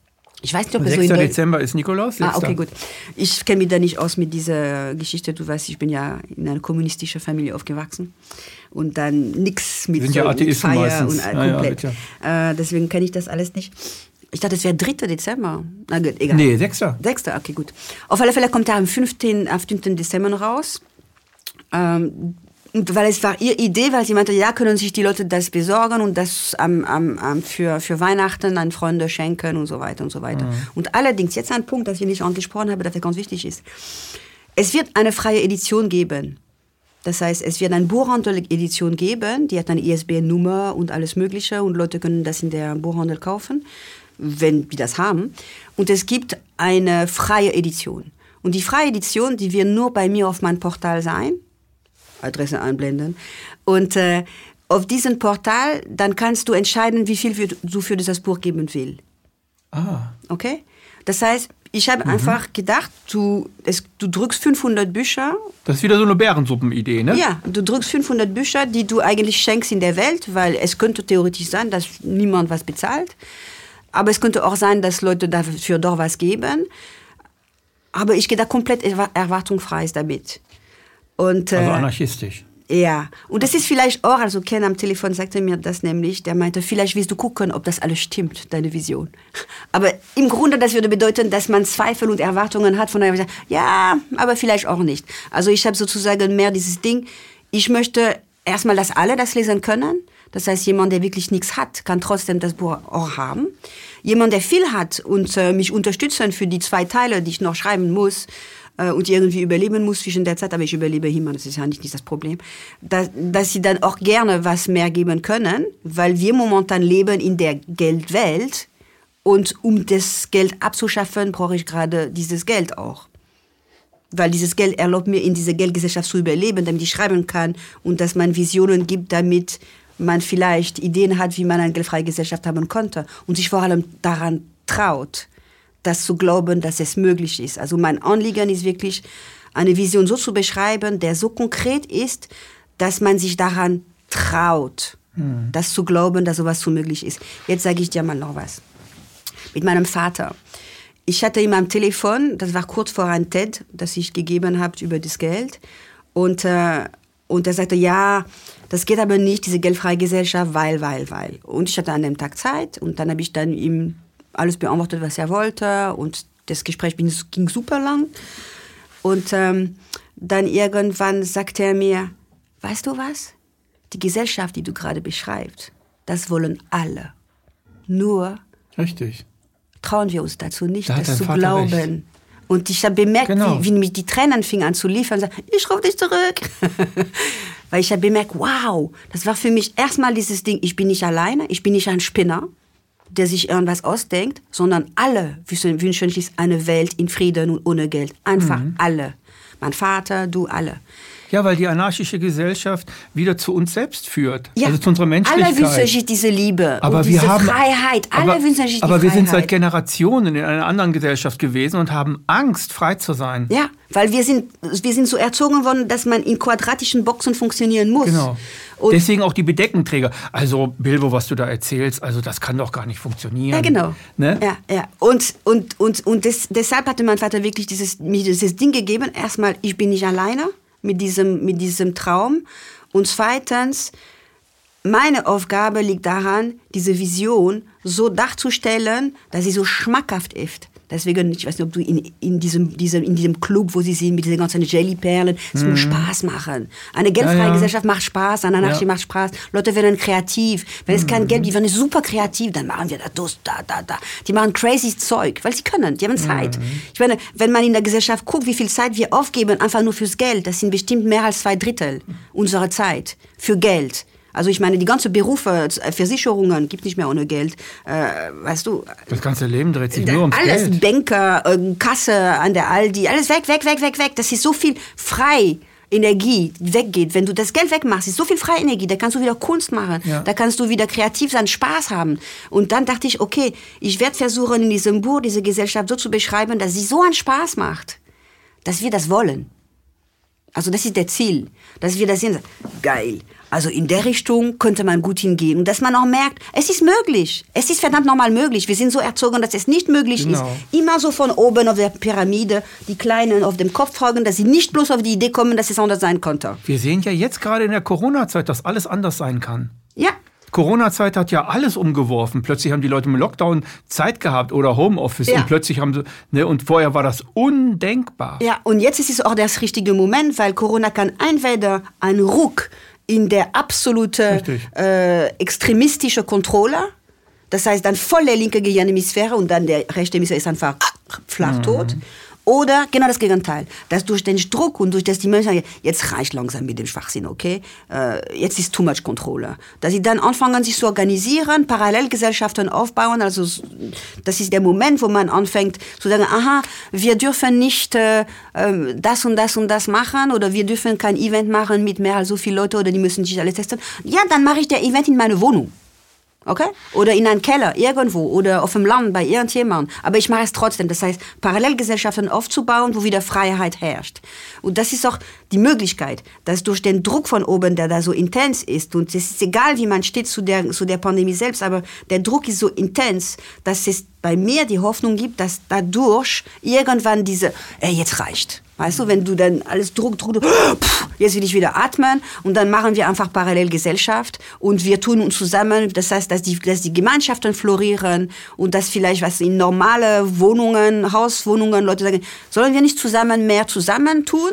Ich weiß nicht, ob es 6. so. Dezember ist Nikolaus. Ah, 6.. okay, gut. Ich kenne mich da nicht aus mit dieser Geschichte. Du weißt, ich bin ja in einer kommunistischen Familie aufgewachsen. Und dann nichts mit Sind ja so Atheisten Feier meistens. und all- Ja, ja, komplett. wird äh, deswegen kenne ich das alles nicht. Ich dachte, es wäre 3. Dezember. Na gut, egal. Nee, 6. 6. Okay, gut. Auf alle Fälle kommt er am 15. Auf 15. Dezember noch raus. Ähm, weil es war ihre Idee, weil sie meinte, ja, können sich die Leute das besorgen und das am, am, am für, für Weihnachten an Freunde schenken und so weiter und so weiter. Und allerdings, jetzt ein Punkt, das ich nicht angesprochen habe, der ganz wichtig ist. Es wird eine freie Edition geben. Das heißt, es wird eine Buchhandel-Edition geben, die hat eine ISBN-Nummer und alles Mögliche und Leute können das in der Buchhandel kaufen, wenn die das haben. Und es gibt eine freie Edition. Und die freie Edition, die wird nur bei mir auf meinem Portal sein, Adresse einblenden. Und äh, auf diesem Portal, dann kannst du entscheiden, wie viel für, du für dieses Buch geben willst. Ah, Okay? Das heißt, ich habe einfach gedacht, du, es, du drückst 500 Bücher das ist wieder so eine Bärensuppenidee, ne? ja, du drückst 500 Bücher, die du eigentlich schenkst in der Welt, weil es könnte theoretisch sein, dass niemand was bezahlt. Aber es könnte auch sein, dass Leute dafür doch was geben. Aber ich gehe da komplett erwa- erwartungsfrei damit. Und, Also äh, anarchistisch. ja, und das ist vielleicht auch, also Ken am Telefon sagte mir das nämlich, der meinte, vielleicht willst du gucken, ob das alles stimmt, deine Vision. Aber im Grunde, das würde bedeuten, dass man Zweifel und Erwartungen hat, von gesagt, ja, aber vielleicht auch nicht. Also ich habe sozusagen mehr dieses Ding, ich möchte erstmal, dass alle das lesen können. Das heißt, jemand, der wirklich nichts hat, kann trotzdem das Buch auch haben. Jemand, der viel hat und äh, mich unterstützen für die zwei Teile, die ich noch schreiben muss, äh, und irgendwie überleben muss zwischen der Zeit, aber ich überlebe immer, das ist ja nicht, nicht das Problem, dass, dass sie dann auch gerne was mehr geben können, weil wir momentan leben in der Geldwelt und um das Geld abzuschaffen, brauche ich gerade dieses Geld auch. Weil dieses Geld erlaubt mir, in dieser Geldgesellschaft zu überleben, damit ich schreiben kann und dass man Visionen gibt, damit man vielleicht Ideen hat, wie man eine geldfreie Gesellschaft haben könnte und sich vor allem daran traut das zu glauben, dass es möglich ist. Also mein Anliegen ist wirklich, eine Vision so zu beschreiben, der so konkret ist, dass man sich daran traut, das zu glauben, dass sowas so möglich ist. Jetzt sage ich dir mal noch was. Mit meinem Vater. Ich hatte ihm am Telefon, das war kurz vor ein TED, das ich gegeben habe über das Geld. Und, äh, und er sagte, ja, das geht aber nicht, diese geldfreie Gesellschaft, weil, weil, weil. Und ich hatte an dem Tag Zeit und dann habe ich dann ihm alles beantwortet, was er wollte. Und das Gespräch ging, super lang. Und ähm, dann irgendwann sagte er mir, weißt du was? Die Gesellschaft, die du gerade beschreibst, das wollen alle. Nur Richtig. trauen wir uns dazu nicht, Da das zu Vater glauben. recht. Und ich habe bemerkt, Genau. wie, wie mich die Tränen fingen an zu liefern. Und sagte, ich rufe dich zurück. Weil ich habe bemerkt, wow, das war für mich erstmal dieses Ding, ich bin nicht alleine, ich bin nicht ein Spinner, der sich irgendwas ausdenkt, sondern alle wünschen, wünschen sich eine Welt in Frieden und ohne Geld. Einfach Mhm. alle. Mein Vater, du, alle. Ja, weil die anarchische Gesellschaft wieder zu uns selbst führt. Ja, also zu unserer alle Menschlichkeit. wünschen sich diese Liebe aber und wir diese haben, Freiheit. Alle aber, wünschen sich die aber Freiheit. wir sind seit Generationen in einer anderen Gesellschaft gewesen und haben Angst, frei zu sein. Ja, weil wir sind, wir sind so erzogen worden, dass man in quadratischen Boxen funktionieren muss. Genau. Und Deswegen auch die Bedeckenträger. Also, Bilbo, was du da erzählst, also das kann doch gar nicht funktionieren. ja, genau. Ne? Ja, ja. Und, und, und, und des, deshalb hatte mein Vater wirklich dieses, mir dieses Ding gegeben. Erstmal, ich bin nicht alleine mit diesem, mit diesem Traum. Und zweitens, meine Aufgabe liegt daran, diese Vision so darzustellen, dass sie so schmackhaft ist. Deswegen, ich weiß nicht, ob du in, in, diesem, diesem, in diesem Club, wo sie sind, mit diesen ganzen Jellyperlen, es mhm. muss Spaß machen. Eine geldfreie ja, ja. Gesellschaft macht Spaß, eine Anarchie ja. macht Spaß. Leute werden kreativ. Wenn es mhm. kein Geld, die werden super kreativ, dann machen wir das, da, da, da. Die machen crazy Zeug, weil sie können, die haben Zeit. Mhm. Ich meine, wenn man in der Gesellschaft guckt, wie viel Zeit wir aufgeben, einfach nur fürs Geld, das sind bestimmt mehr als zwei Drittel unserer Zeit für Geld. Also ich meine, die ganze Berufe, äh, Versicherungen gibt nicht mehr ohne Geld. Äh, weißt du? Das ganze Leben dreht sich nur ums alles, Geld. Alles, Banker, äh, Kasse an der Aldi, alles weg, weg, weg, weg, weg. Das ist so viel frei. Energie weggeht, wenn du das Geld wegmachst, ist so viel freie Energie, da kannst du wieder Kunst machen, ja. da kannst du wieder kreativ sein, Spaß haben. Und dann dachte ich, okay, ich werde versuchen, in diesem Buch diese Gesellschaft so zu beschreiben, dass sie so einen Spaß macht, dass wir das wollen. Also das ist der Ziel, dass wir das sehen. Geil. Also in der Richtung könnte man gut hingehen. Und dass man auch merkt, es ist möglich. Es ist verdammt normal möglich. Wir sind so erzogen, dass es nicht möglich genau. ist. Immer so von oben auf der Pyramide die Kleinen auf dem Kopf fragen, dass sie nicht bloß auf die Idee kommen, dass es anders sein könnte. Wir sehen ja jetzt gerade in der Corona-Zeit, dass alles anders sein kann. Ja. Corona-Zeit hat ja alles umgeworfen. Plötzlich haben die Leute im Lockdown Zeit gehabt oder Homeoffice ja. und plötzlich haben sie, ne, und vorher war das undenkbar. Ja, und jetzt ist es auch das richtige Moment, weil Corona kann entweder ein Ruck in der absolute äh, extremistische Kontrolle. Das heißt dann voll der linke Gehirnhemisphäre und dann der rechte Hemisphäre ist einfach flach tot. Mhm. Oder genau das Gegenteil, dass durch den Druck und durch das die Menschen sagen, jetzt reicht langsam mit dem Schwachsinn, okay? Äh, jetzt ist too much Controller. Dass sie dann anfangen, sich zu organisieren, Parallelgesellschaften aufbauen. Also das ist der Moment, wo man anfängt zu sagen, aha, wir dürfen nicht äh, ähm, das und das und das machen oder wir dürfen kein Event machen mit mehr als so viele Leute oder die müssen sich alle testen. Ja, dann mache ich der Event in meine Wohnung. Okay? Oder in einen Keller, irgendwo, oder auf dem Land bei irgendjemandem. Aber ich mache es trotzdem. Das heißt, Parallelgesellschaften aufzubauen, wo wieder Freiheit herrscht. Und das ist auch die Möglichkeit, dass durch den Druck von oben, der da so intens ist, und es ist egal, wie man steht zu der, zu der Pandemie selbst, aber der Druck ist so intens, dass es bei mir die Hoffnung gibt, dass dadurch irgendwann diese, ey, jetzt reicht. Weißt du, wenn du dann alles Druck, Druck, pff, jetzt will ich wieder atmen und dann machen wir einfach Parallelgesellschaft und wir tun uns zusammen. Das heißt, dass die, dass die Gemeinschaften florieren und dass vielleicht was in normale Wohnungen, Hauswohnungen Leute sagen, sollen wir nicht zusammen mehr zusammentun?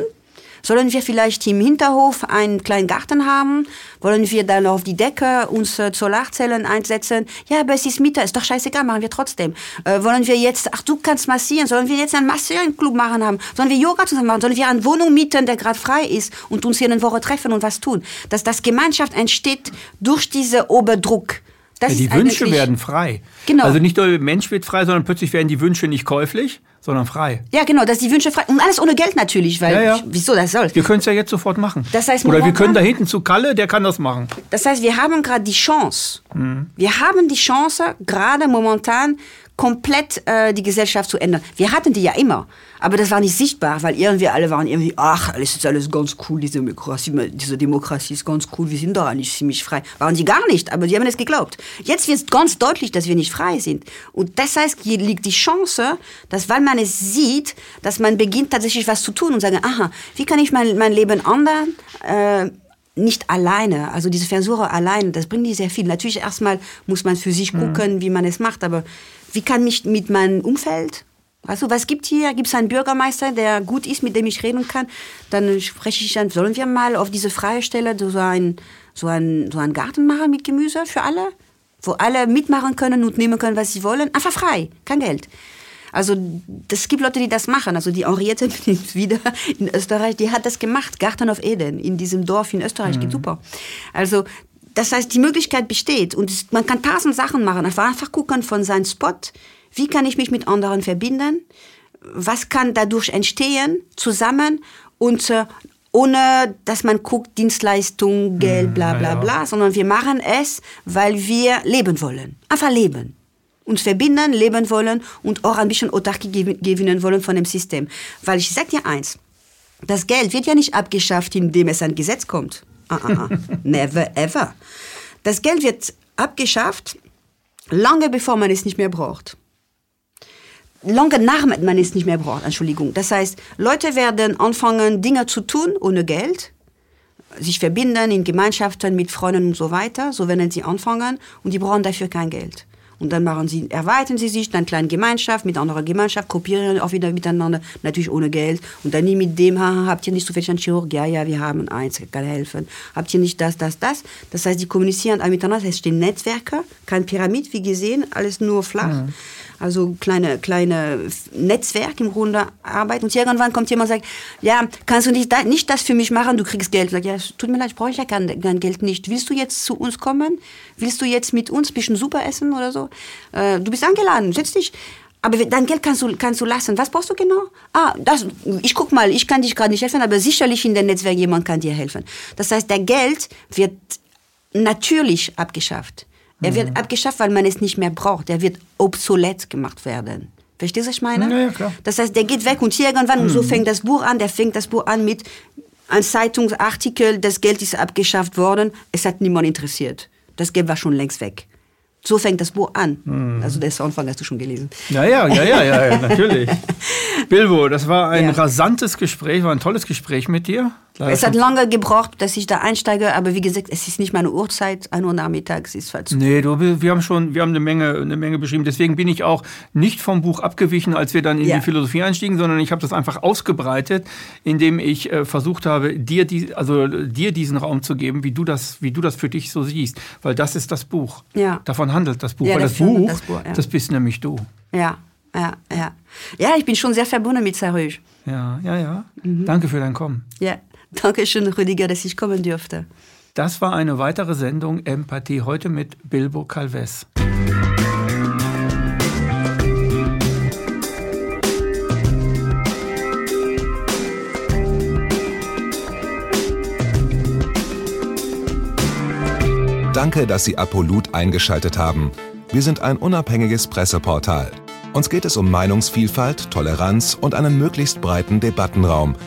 Sollen wir vielleicht im Hinterhof einen kleinen Garten haben? Wollen wir dann auf die Decke uns äh, Solarzellen einsetzen? Ja, aber es ist Miete, ist doch scheißegal, machen wir trotzdem. Äh, wollen wir jetzt, ach du kannst massieren, sollen wir jetzt einen Masseurenclub machen haben? Sollen wir Yoga zusammen machen? Sollen wir eine Wohnung mieten, der gerade frei ist und uns hier eine Woche treffen und was tun? Dass das Gemeinschaft entsteht durch diesen Oberdruck. Ja, die Wünsche werden frei. Genau. Also nicht nur der Mensch wird frei, sondern plötzlich werden die Wünsche nicht käuflich, sondern frei. Ja, genau, dass die Wünsche frei und alles ohne Geld natürlich, weil ja, ja. Wieso das soll? Wir können es ja jetzt sofort machen. Das heißt, Oder wir können da hinten zu Kalle, der kann das machen. Das heißt, wir haben gerade die Chance. Mhm. Wir haben die Chance, gerade momentan komplett äh, die Gesellschaft zu ändern. Wir hatten die ja immer, aber das war nicht sichtbar, weil irgendwie alle waren irgendwie, ach, alles ist alles ganz cool, diese Demokratie, diese Demokratie ist ganz cool, wir sind doch eigentlich ziemlich frei. Waren sie gar nicht, aber die haben es geglaubt. Jetzt wird es ganz deutlich, dass wir nicht frei sind. Und das heißt, hier liegt die Chance, dass weil man es sieht, dass man beginnt tatsächlich was zu tun und sagen, aha, wie kann ich mein, mein Leben ändern? Äh, nicht alleine, also diese Versuche alleine, das bringt nicht sehr viel. Natürlich erstmal muss man für sich mhm. gucken, mhm. wie man es macht, aber wie kann mich mit meinem Umfeld, also was gibt hier? Gibt es einen Bürgermeister, der gut ist, mit dem ich reden kann? Dann spreche ich dann, sollen wir mal auf diese freie Stelle so ein, so ein, so einen Garten machen mit Gemüse für alle? Wo alle mitmachen können und nehmen können, was sie wollen. Einfach frei, kein Geld. Also es gibt Leute, die das machen. Also die Henriette wieder in Österreich, die hat das gemacht. Garten of Eden in diesem Dorf in Österreich, mhm. geht super. Also das heißt, die Möglichkeit besteht und man kann tausend Sachen machen. Einfach gucken von seinem Spot, wie kann ich mich mit anderen verbinden, was kann dadurch entstehen, zusammen und äh, ohne dass man guckt, Dienstleistung, Geld, bla bla bla, sondern wir machen es, weil wir leben wollen. Einfach leben. Uns verbinden, leben wollen und auch ein bisschen Autarkie gewinnen wollen von dem System. Weil ich sage dir eins, das Geld wird ja nicht abgeschafft, indem es ein Gesetz kommt. Ah, ah, ah. Never ever. Das Geld wird abgeschafft, lange bevor man es nicht mehr braucht. Lange nach man es nicht mehr braucht, Entschuldigung. Das heißt, Leute werden anfangen, Dinge zu tun ohne Geld, sich verbinden in Gemeinschaften mit Freunden und so weiter, so werden sie anfangen und die brauchen dafür kein Geld. Und dann machen sie, erweitern sie sich, dann kleine Gemeinschaft mit anderer Gemeinschaft, kopieren auch wieder miteinander, natürlich ohne Geld und dann nie mit dem, ha, habt ihr nicht so viel an Chirurg? Ja, ja, wir haben eins, kann helfen. Habt ihr nicht das, das, das? Das heißt, die kommunizieren miteinander, es stehen Netzwerke, kein Pyramid, wie gesehen, alles nur flach. Mhm also kleine kleine Netzwerk im Grunde arbeiten. Und irgendwann kommt jemand und sagt ja kannst du nicht nicht das für mich machen du kriegst Geld. Sag, ja tut mir leid ich brauche ja kein, Geld nicht. Willst du jetzt zu uns kommen? Willst du jetzt mit uns bisschen super essen oder so? Äh, du bist angeladen setz dich. Aber dein Geld kannst du kannst du lassen. Was brauchst du genau? Ah das ich guck mal ich kann dich gerade nicht helfen aber sicherlich in der Netzwerk jemand kann dir helfen. Das heißt der Geld wird natürlich abgeschafft Er wird mhm. abgeschafft, weil man es nicht mehr braucht. Er wird obsolet gemacht werden. Verstehst du, was ich meine? Ja, ja, das heißt, der geht weg und hier irgendwann, mhm. so fängt das Buch an, der fängt das Buch an mit einem Zeitungsartikel, das Geld ist abgeschafft worden, es hat niemand interessiert. Das Geld war schon längst weg. So fängt das Buch an. Mhm. Also der Soundfang hast du schon gelesen. Ja, ja, ja, ja, ja, ja natürlich. Bilbo, das war ein ja. rasantes Gespräch, war ein tolles Gespräch mit dir. Leider es hat lange gebraucht, dass ich da einsteige, aber wie gesagt, es ist nicht meine Uhrzeit, ein Uhr nachmittags ist falsch. Nee, du, wir haben schon, wir haben eine Menge, eine Menge beschrieben. Deswegen bin ich auch nicht vom Buch abgewichen, als wir dann in ja. die Philosophie einstiegen, sondern ich habe das einfach ausgebreitet, indem ich äh, versucht habe, dir, die, also, dir diesen Raum zu geben, wie du, das, wie du das für dich so siehst. Weil das ist das Buch. Ja. Davon handelt das Buch. Ja, Weil das Buch, das, Buch ja. das bist nämlich du. Ja, ja, ja. Ja, ich bin schon sehr verbunden mit Sarouge. Ja, ja, ja. Mhm. Danke für dein Kommen. Ja. Danke schön, Rüdiger, dass ich kommen dürfte. Das war eine weitere Sendung Empathie heute mit Bilbo Calves. Danke, dass Sie Apolut eingeschaltet haben. Wir sind ein unabhängiges Presseportal. Uns geht es um Meinungsvielfalt, Toleranz und einen möglichst breiten Debattenraum –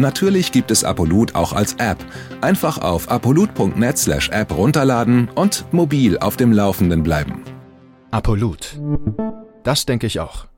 Natürlich gibt es Apolut auch als App. Einfach auf apolut.net/app runterladen und mobil auf dem Laufenden bleiben. Apolut. Das denke ich auch.